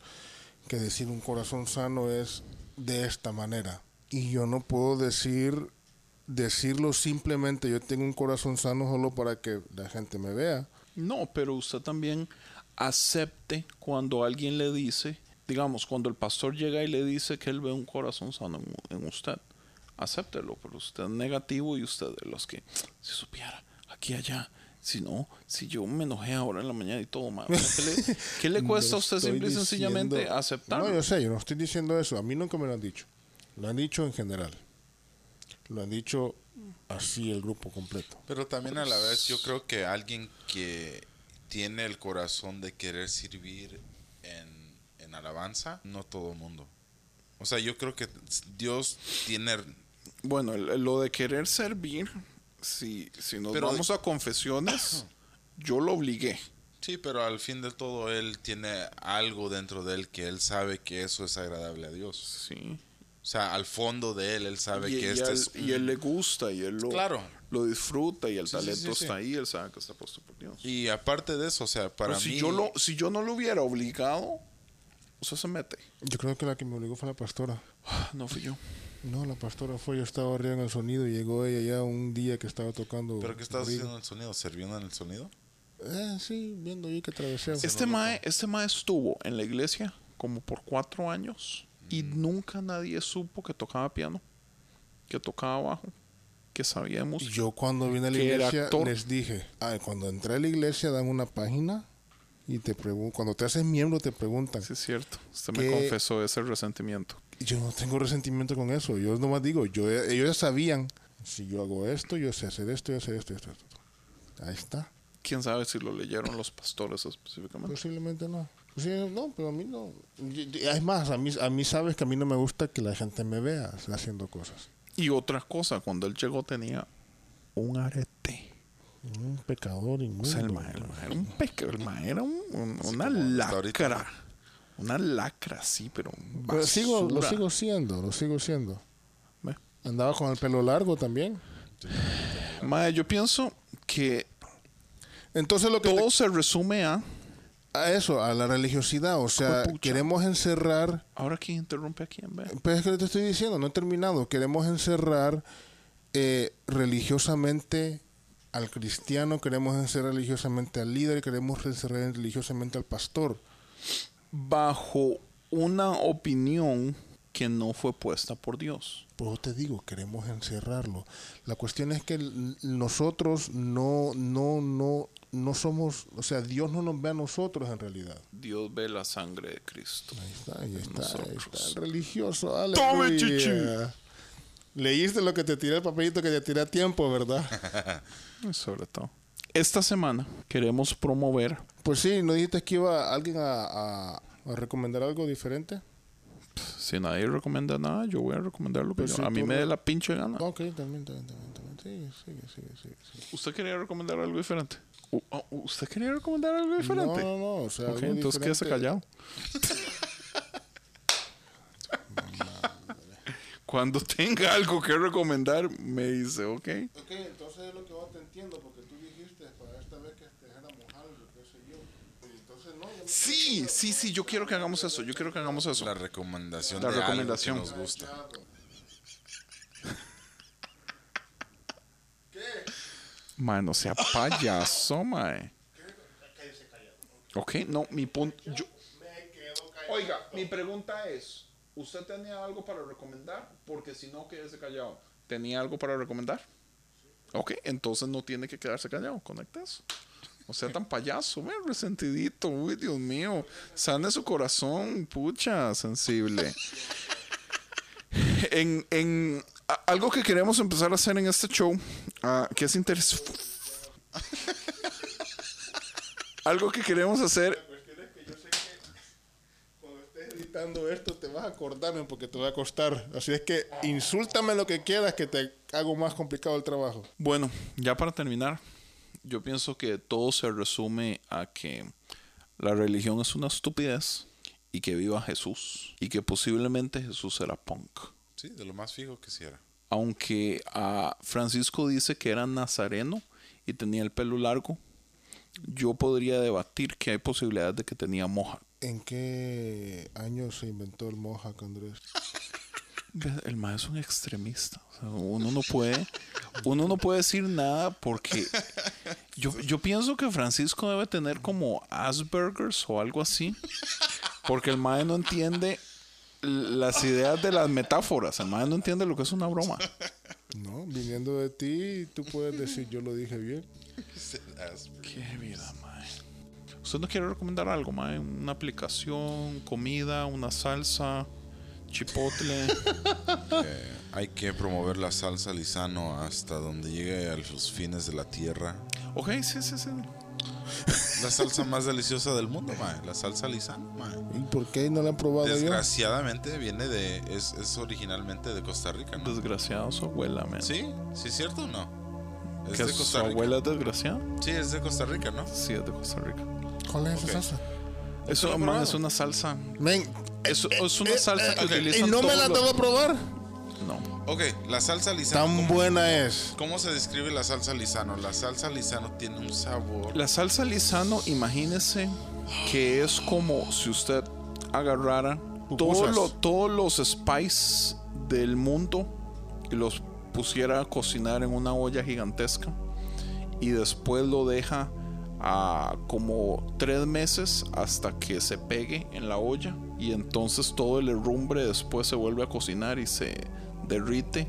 B: que decir un corazón sano es de esta manera. Y yo no puedo decir decirlo simplemente yo tengo un corazón sano solo para que la gente me vea.
A: No, pero usted también acepte cuando alguien le dice, digamos, cuando el pastor llega y le dice que él ve un corazón sano en, usted, acéptelo, pero usted es negativo y usted de los que, si supiera, aquí allá, si no, si yo me enojé ahora en la mañana y todo, ma, ¿qué le, qué le cuesta a usted simple y sencillamente aceptarlo?
B: No, yo sé, yo no estoy diciendo eso. A mí nunca me lo han dicho. Lo han dicho en general. Lo han dicho así el grupo completo.
D: Pero también a la vez yo creo que alguien que tiene el corazón de querer servir en, en alabanza, no todo el mundo. O sea, yo creo que Dios tiene...
A: Bueno, lo de querer servir, si, si nos
D: Pero-
A: vamos a confesiones, yo lo obligué.
D: Sí, pero al fin de todo Él tiene algo dentro de Él que Él sabe que eso es agradable a Dios.
A: Sí.
D: O sea, al fondo de Él, Él sabe
A: y,
D: que
A: y
D: este es...
A: y él le gusta y él lo,
D: Claro.
A: lo disfruta y el
D: Sí,
A: talento
D: sí, sí.
A: está ahí, él sabe que está puesto por Dios.
D: Y aparte de eso, o sea, para
A: Pero si
D: mí...
A: yo lo, si yo no lo hubiera obligado, usted se mete.
B: Yo creo que la que me obligó fue la pastora.
A: No fui yo.
B: No, la pastora fue, yo estaba arriba en el sonido y llegó ella ya un día que estaba tocando.
D: ¿Pero qué estabas haciendo en el sonido? ¿Sirviendo en el sonido?
B: Eh, sí, viendo ahí que atravesé.
A: Este mae, este mae estuvo en la iglesia como por cuatro años y nunca nadie supo que tocaba piano, que tocaba bajo, que sabía de música.
B: Yo cuando vine a la iglesia les dije, ay, cuando entré a la iglesia dan una página y te cuando te haces miembro te preguntan.
A: Sí, es cierto. Usted me confesó ese resentimiento.
B: Yo no tengo resentimiento con eso. Yo nomás digo, yo, ellos ya sabían, si yo hago esto, yo sé hacer esto, yo sé esto, esto, esto. Ahí está.
A: ¿Quién sabe si lo leyeron los pastores específicamente?
B: Posiblemente no. Sí, no, pero a mí no. Es más, a mí, a mí sabes que a mí no me gusta que la gente me vea haciendo cosas.
A: Y otra cosa, cuando él llegó tenía un arete.
B: Un pecador inmundo.
A: O sea, el mae, el mae era un peca, el mae era un- un- una lacra. Una lacra, sí, pero
B: Pero sigo, lo
A: basura.
B: sigo siendo, lo sigo siendo.
A: Ve.
B: Andaba con el pelo largo también.
A: Mae, yo pienso que
B: Entonces lo que te-
A: todo se resume a...
B: a eso, a la religiosidad, o sea, queremos encerrar
A: Ahora, ¿quién interrumpe a quién? Ve?
B: Pues es que te estoy diciendo, no he terminado. Queremos encerrar eh, religiosamente al cristiano, queremos encerrar religiosamente al líder, queremos encerrar religiosamente al pastor.
A: Bajo una opinión que no fue puesta por Dios.
B: Por eso te digo, queremos encerrarlo. La cuestión es que nosotros no, no, no, no somos, o sea, Dios no nos ve a nosotros en realidad.
A: Dios ve la sangre de Cristo.
B: Ahí está, ahí está, ahí está el religioso.
A: Tome,
B: aleluya.
A: chichi.
B: Leíste lo que te tiré el papelito que te tiré a tiempo, ¿verdad?
A: Sobre todo. Esta semana queremos promover
B: Pues sí, ¿no dijiste que iba alguien a, a- a recomendar algo diferente?
A: Si nadie recomienda nada, yo voy a recomendar lo que
B: Pues
A: yo-
B: sí,
A: a mí me dé la pinche gana.
B: Ok, también, también, también, sigue, sigue, sigue. sigue.
A: ¿Usted quería recomendar algo diferente? U- oh, ¿Usted quería recomendar algo diferente?
B: No, no, no, o sea,
A: ok,
B: algo
A: entonces quédese callado. Cuando tenga algo que recomendar, me dice, ok.
B: Ok, entonces es lo que vos te entiendo, porque tú dijiste para esta vez que dejáramos algo, qué sé yo. Entonces, no, yo
A: Sí, sí, sí, yo quiero que hagamos eso, yo quiero que hagamos eso.
D: La recomendación
A: La
D: de algo que
A: recomendación.
D: nos gusta.
A: Mae, no sea payaso, mae. Ok, no, mi punto. Yo... Oiga, mi pregunta es: ¿Usted tenía algo para recomendar? Porque si no, quédese callado. ¿Tenía algo para recomendar? Ok, entonces no tiene que quedarse callado, conecta eso. O sea, tan payaso, ve, resentidito, uy, Dios mío. Sane su corazón, pucha, sensible. en, en algo que queremos empezar a hacer en este show, ah, que es interesante. algo que queremos hacer
B: Cuando estés editando esto te vas a acordarme porque te va a costar. Así es que insúltame lo que quieras que te hago más complicado el trabajo.
A: Bueno, ya para terminar, yo pienso que todo se resume a que la religión es una estupidez y que viva Jesús y que posiblemente Jesús era punk.
D: Sí, de lo más fijo que sí era.
A: Aunque a Francisco dice que era nazareno y tenía el pelo largo, yo podría debatir que hay posibilidades de que tenía moja.
B: ¿En qué año se inventó el Mohawk, Andrés?
A: El maestro es un extremista. O sea, uno no puede, uno no puede decir nada porque yo, yo pienso que Francisco debe tener como Asperger's o algo así. Porque el mae no entiende las ideas de las metáforas. El mae no entiende lo que es una broma.
B: No, viniendo de ti, tú puedes decir yo lo dije bien.
A: Qué vida, mae. ¿Usted no quiere recomendar algo, mae? Una aplicación, comida, una salsa, chipotle.
D: Hay que promover la salsa lisano hasta donde llegue a los fines de la tierra.
A: Ok, sí, sí, sí.
D: La salsa más deliciosa del mundo, mae. La salsa lisano, mae.
B: ¿Y por qué no la han probado yo?
D: Desgraciadamente viene de. Es, es originalmente de Costa Rica, ¿no?
A: Desgraciado su abuela, man.
D: ¿Sí? ¿Sí es cierto o no? Es
A: ¿Que
D: de
A: su
D: Costa Rica.
A: abuela es desgraciada?
D: Sí, es de Costa Rica, ¿no?
A: Sí, es de Costa Rica.
B: ¿Cuál es
D: Ok.
B: esa salsa?
A: Eso, man, es una salsa.
B: Men,
A: Es, es una salsa que
D: ok.
A: utilizan
B: ¿y no me la
A: los-
B: tengo a probar?
A: No.
D: Ok, la salsa lisano.
B: Tan
D: ¿cómo,
B: buena es.
D: cómo se describe la salsa lisano? La salsa lisano tiene un sabor.
A: La salsa lisano, imagínese que es como si usted agarrara todos
B: Pupusas.
A: lo- todos los spices del mundo y los pusiera a cocinar en una olla gigantesca y después lo deja a como tres meses hasta que se pegue en la olla y entonces todo el herrumbre después se vuelve a cocinar y se derrite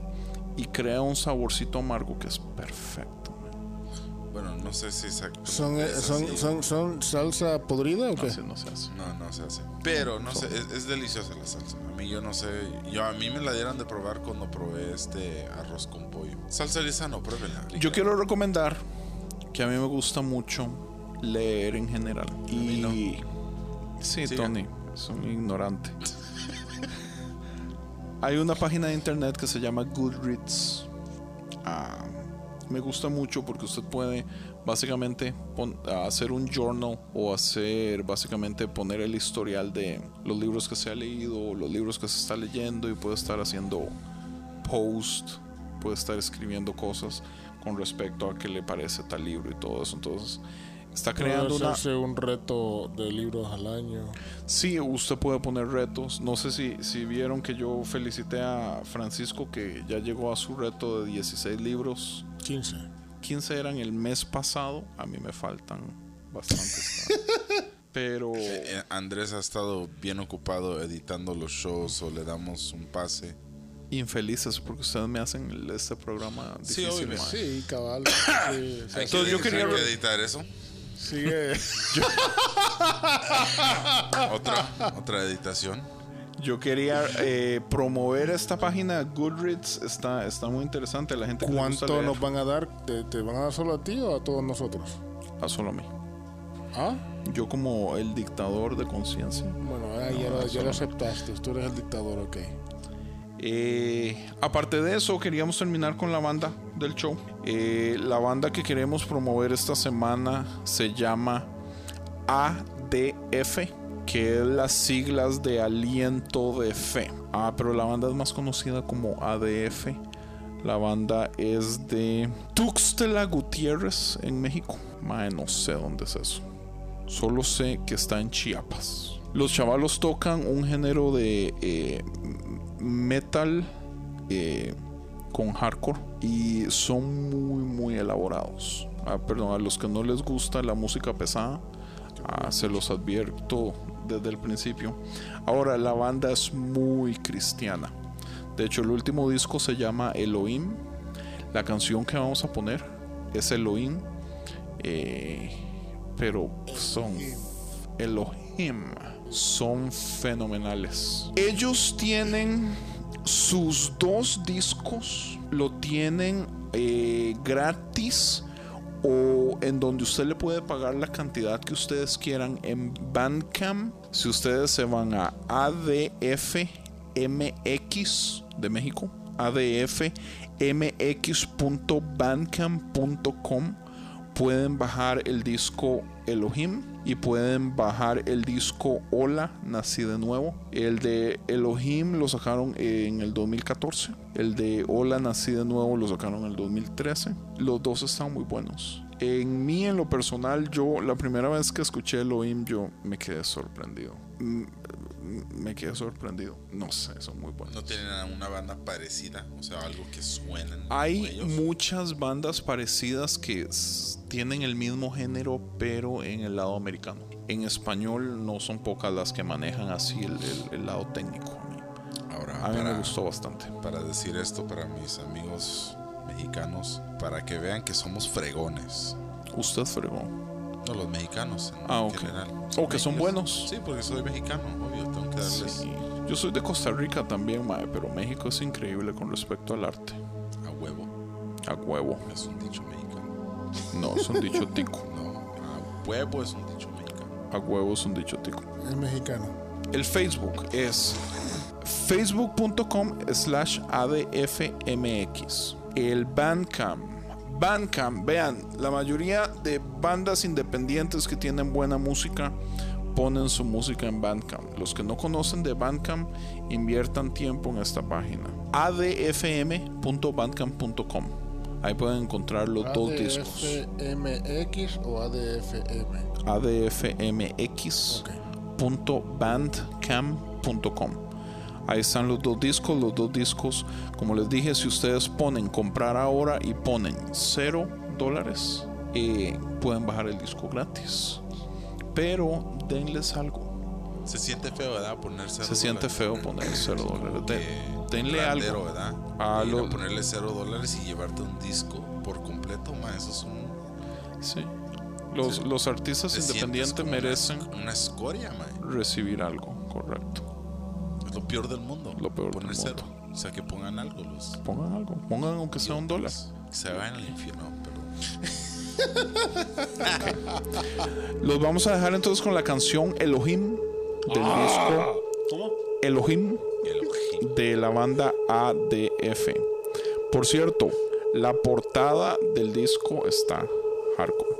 A: y crea un saborcito amargo que es perfecto. man.
D: Bueno, no sé si
B: ¿Son, eh,
D: es
B: son,
D: así.
B: son, son salsa podrida o qué?
A: Así no se hace.
D: No, no se hace. Pero no sé, es, es deliciosa la salsa. A mí yo no sé, yo a mí me la dieron de probar cuando probé este arroz con pollo. Salsa lisano, pruébela.
A: Yo quiero recomendar que a mí me gusta mucho leer en general.
D: mí no.
A: Y sí,
D: Siga.
A: Tony, es un ignorante. Hay una página de internet que se llama Goodreads. Ah, me gusta mucho porque usted puede básicamente hacer un journal o hacer básicamente poner el historial de los libros que se ha leído, los libros que se está leyendo y puede estar haciendo post, puede estar escribiendo cosas con respecto a qué le parece tal libro y todo eso. Entonces, está creando
B: Puede
A: una...
B: hacerse un reto de libros al año.
A: Sí, usted puede poner retos. No sé si, si vieron que yo felicité a Francisco que ya llegó a su reto de 16 libros.
B: 15.
A: 15 eran el mes pasado. A mí me faltan bastantes. Pero
D: Eh, Andrés ha estado bien ocupado editando los shows o le damos un pase.
A: infelices porque ustedes me hacen este programa
D: Sí,
A: difícil.
D: obvio.
A: mae.
B: Sí, cabal. Sí, sí.
A: Entonces, yo quería-
D: que editar eso.
B: Sigue.
D: Otra, otra editación.
A: Yo quería eh, promover esta página Goodreads. Está, está muy interesante. La gente
B: ¿Cuánto nos van a dar? ¿Te, te van a dar solo a ti o a todos nosotros?
A: a solo a mí.
B: ¿Ah?
A: Yo como el dictador de conciencia.
B: Bueno, ah, ya, lo, ya lo aceptaste. Tú eres el dictador, ok.
A: Eh, aparte de eso, queríamos terminar con la banda del show. Eh, la banda que queremos promover esta semana se llama ADF, que es las siglas de aliento de fe. Ah, pero la banda es más conocida como ADF. La banda es de Tuxtla Gutiérrez en México. Mae, no sé dónde es eso. Solo sé que está en Chiapas. Los chavalos tocan un género de eh, metal eh, con hardcore y son muy muy elaborados. Ah, perdón, a los que no les gusta la música pesada, ah, se los advierto desde el principio. Ahora la banda es muy cristiana. De hecho, el último disco se llama Elohim. La canción que vamos a poner es Elohim, eh, pero son Elohim, son fenomenales. Ellos tienen sus dos discos, lo tienen eh, gratis o en donde usted le puede pagar la cantidad que ustedes quieran en Bandcamp. Si ustedes se van a ADF MX de México, adfmx.bandcamp.com, pueden bajar el disco Elohim y pueden bajar el disco Hola, Nací de Nuevo. El de Elohim lo sacaron en el 2014. El de Hola, Nací de Nuevo lo sacaron en el 2013. Los dos están muy buenos. En mí, en lo personal, yo la primera vez que escuché Elohim, yo me quedé sorprendido. Me quedé sorprendido. No sé, son muy buenos.
D: No tienen una banda parecida, o sea, algo que suenen.
A: Hay
D: ellos.
A: muchas bandas parecidas que tienen el mismo género, pero en el lado americano. En español no son pocas las que manejan así el, el- el lado técnico. A mí,
D: Ahora,
A: a mí me
D: para,
A: gustó bastante.
D: para decir esto para mis amigos mexicanos, para que vean que somos fregones.
A: Usted fregó.
D: No, los mexicanos en
A: Ah, ok.
D: general.
A: O que son buenos.
D: Sí, porque soy mexicano, obvio, tengo que darles
A: Sí. Yo soy de Costa Rica también, mae, pero México es increíble con respecto al arte.
D: a huevo.
A: A huevo.
D: Es un dicho mexicano.
A: No, es un dicho tico.
D: No, a huevo es un dicho mexicano.
A: A huevo es un dicho tico.
B: Es mexicano.
A: El Facebook es facebook.com slash adfmx. El Bandcamp. Bandcamp, vean, la mayoría de bandas independientes que tienen buena música ponen su música en Bandcamp. Los que no conocen de Bandcamp, inviertan tiempo en esta página. adfm.bandcamp.com. Ahí pueden encontrar los dos discos.
B: ADFMX o ADFM.
A: adfmx. www.bandcamp.com. Ahí están los dos discos, los dos discos, como les dije, si ustedes ponen comprar ahora y ponen 0 dólares, eh, pueden bajar el disco gratis. Pero denles algo.
D: Se siente feo, ¿verdad? Poner cero
A: Se siente
D: dólares.
A: feo poner 0 dólares. Den- denle algo.
D: ¿verdad?
A: A
D: Ir a
A: lo-
D: ponerle cero dólares y llevarte un disco por completo, ma, eso es un...
A: Sí. Los, los artistas independientes merecen
D: Una, escoria, ma.
A: recibir algo, correcto.
D: Lo peor del mundo.
A: Lo peor del mundo.
D: cero. O sea, que pongan algo los...
A: Pongan algo, pongan aunque sea un dólar.
D: Que se vayan al infierno, perdón.
A: Los vamos a dejar entonces con la canción Elohim del disco
H: ¿Cómo?
A: Elohim
D: Elohim.
A: de la banda ADF. Por cierto, la portada del disco está hardcore.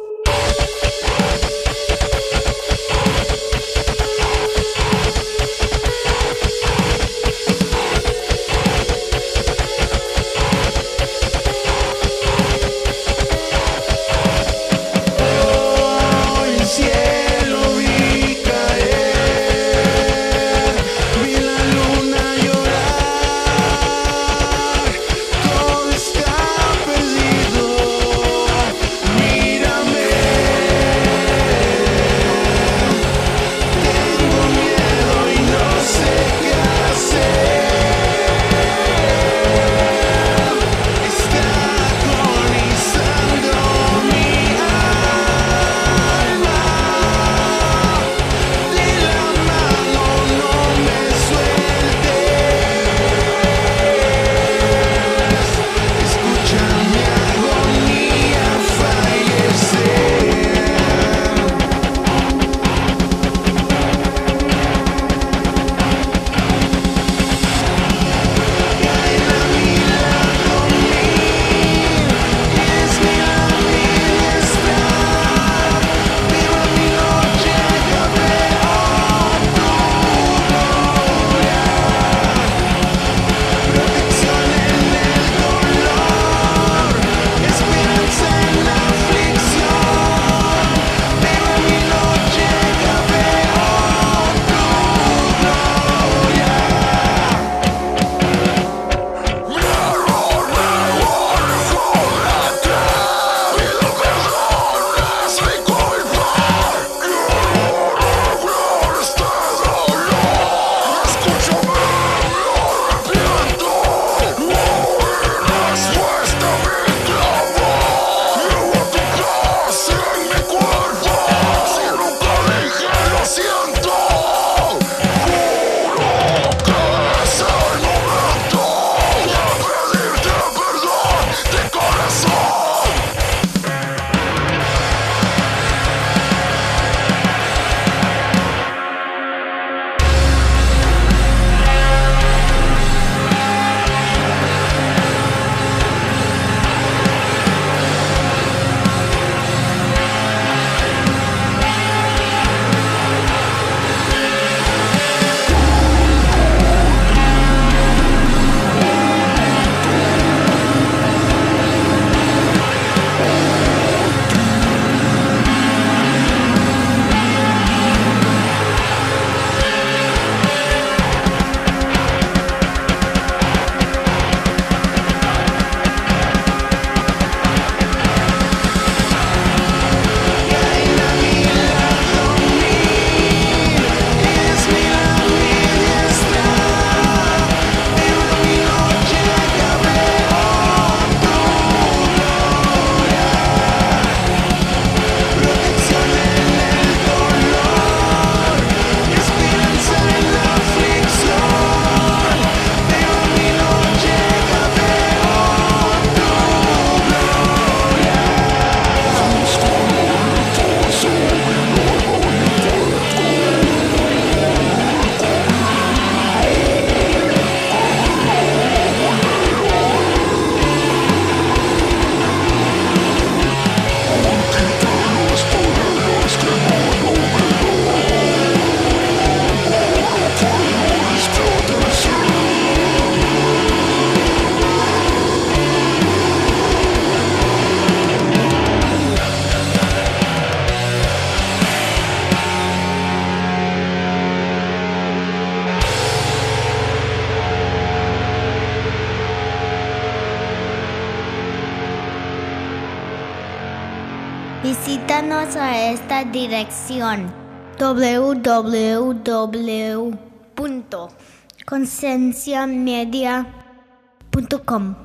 H: Dirección. www.concienciamedia.com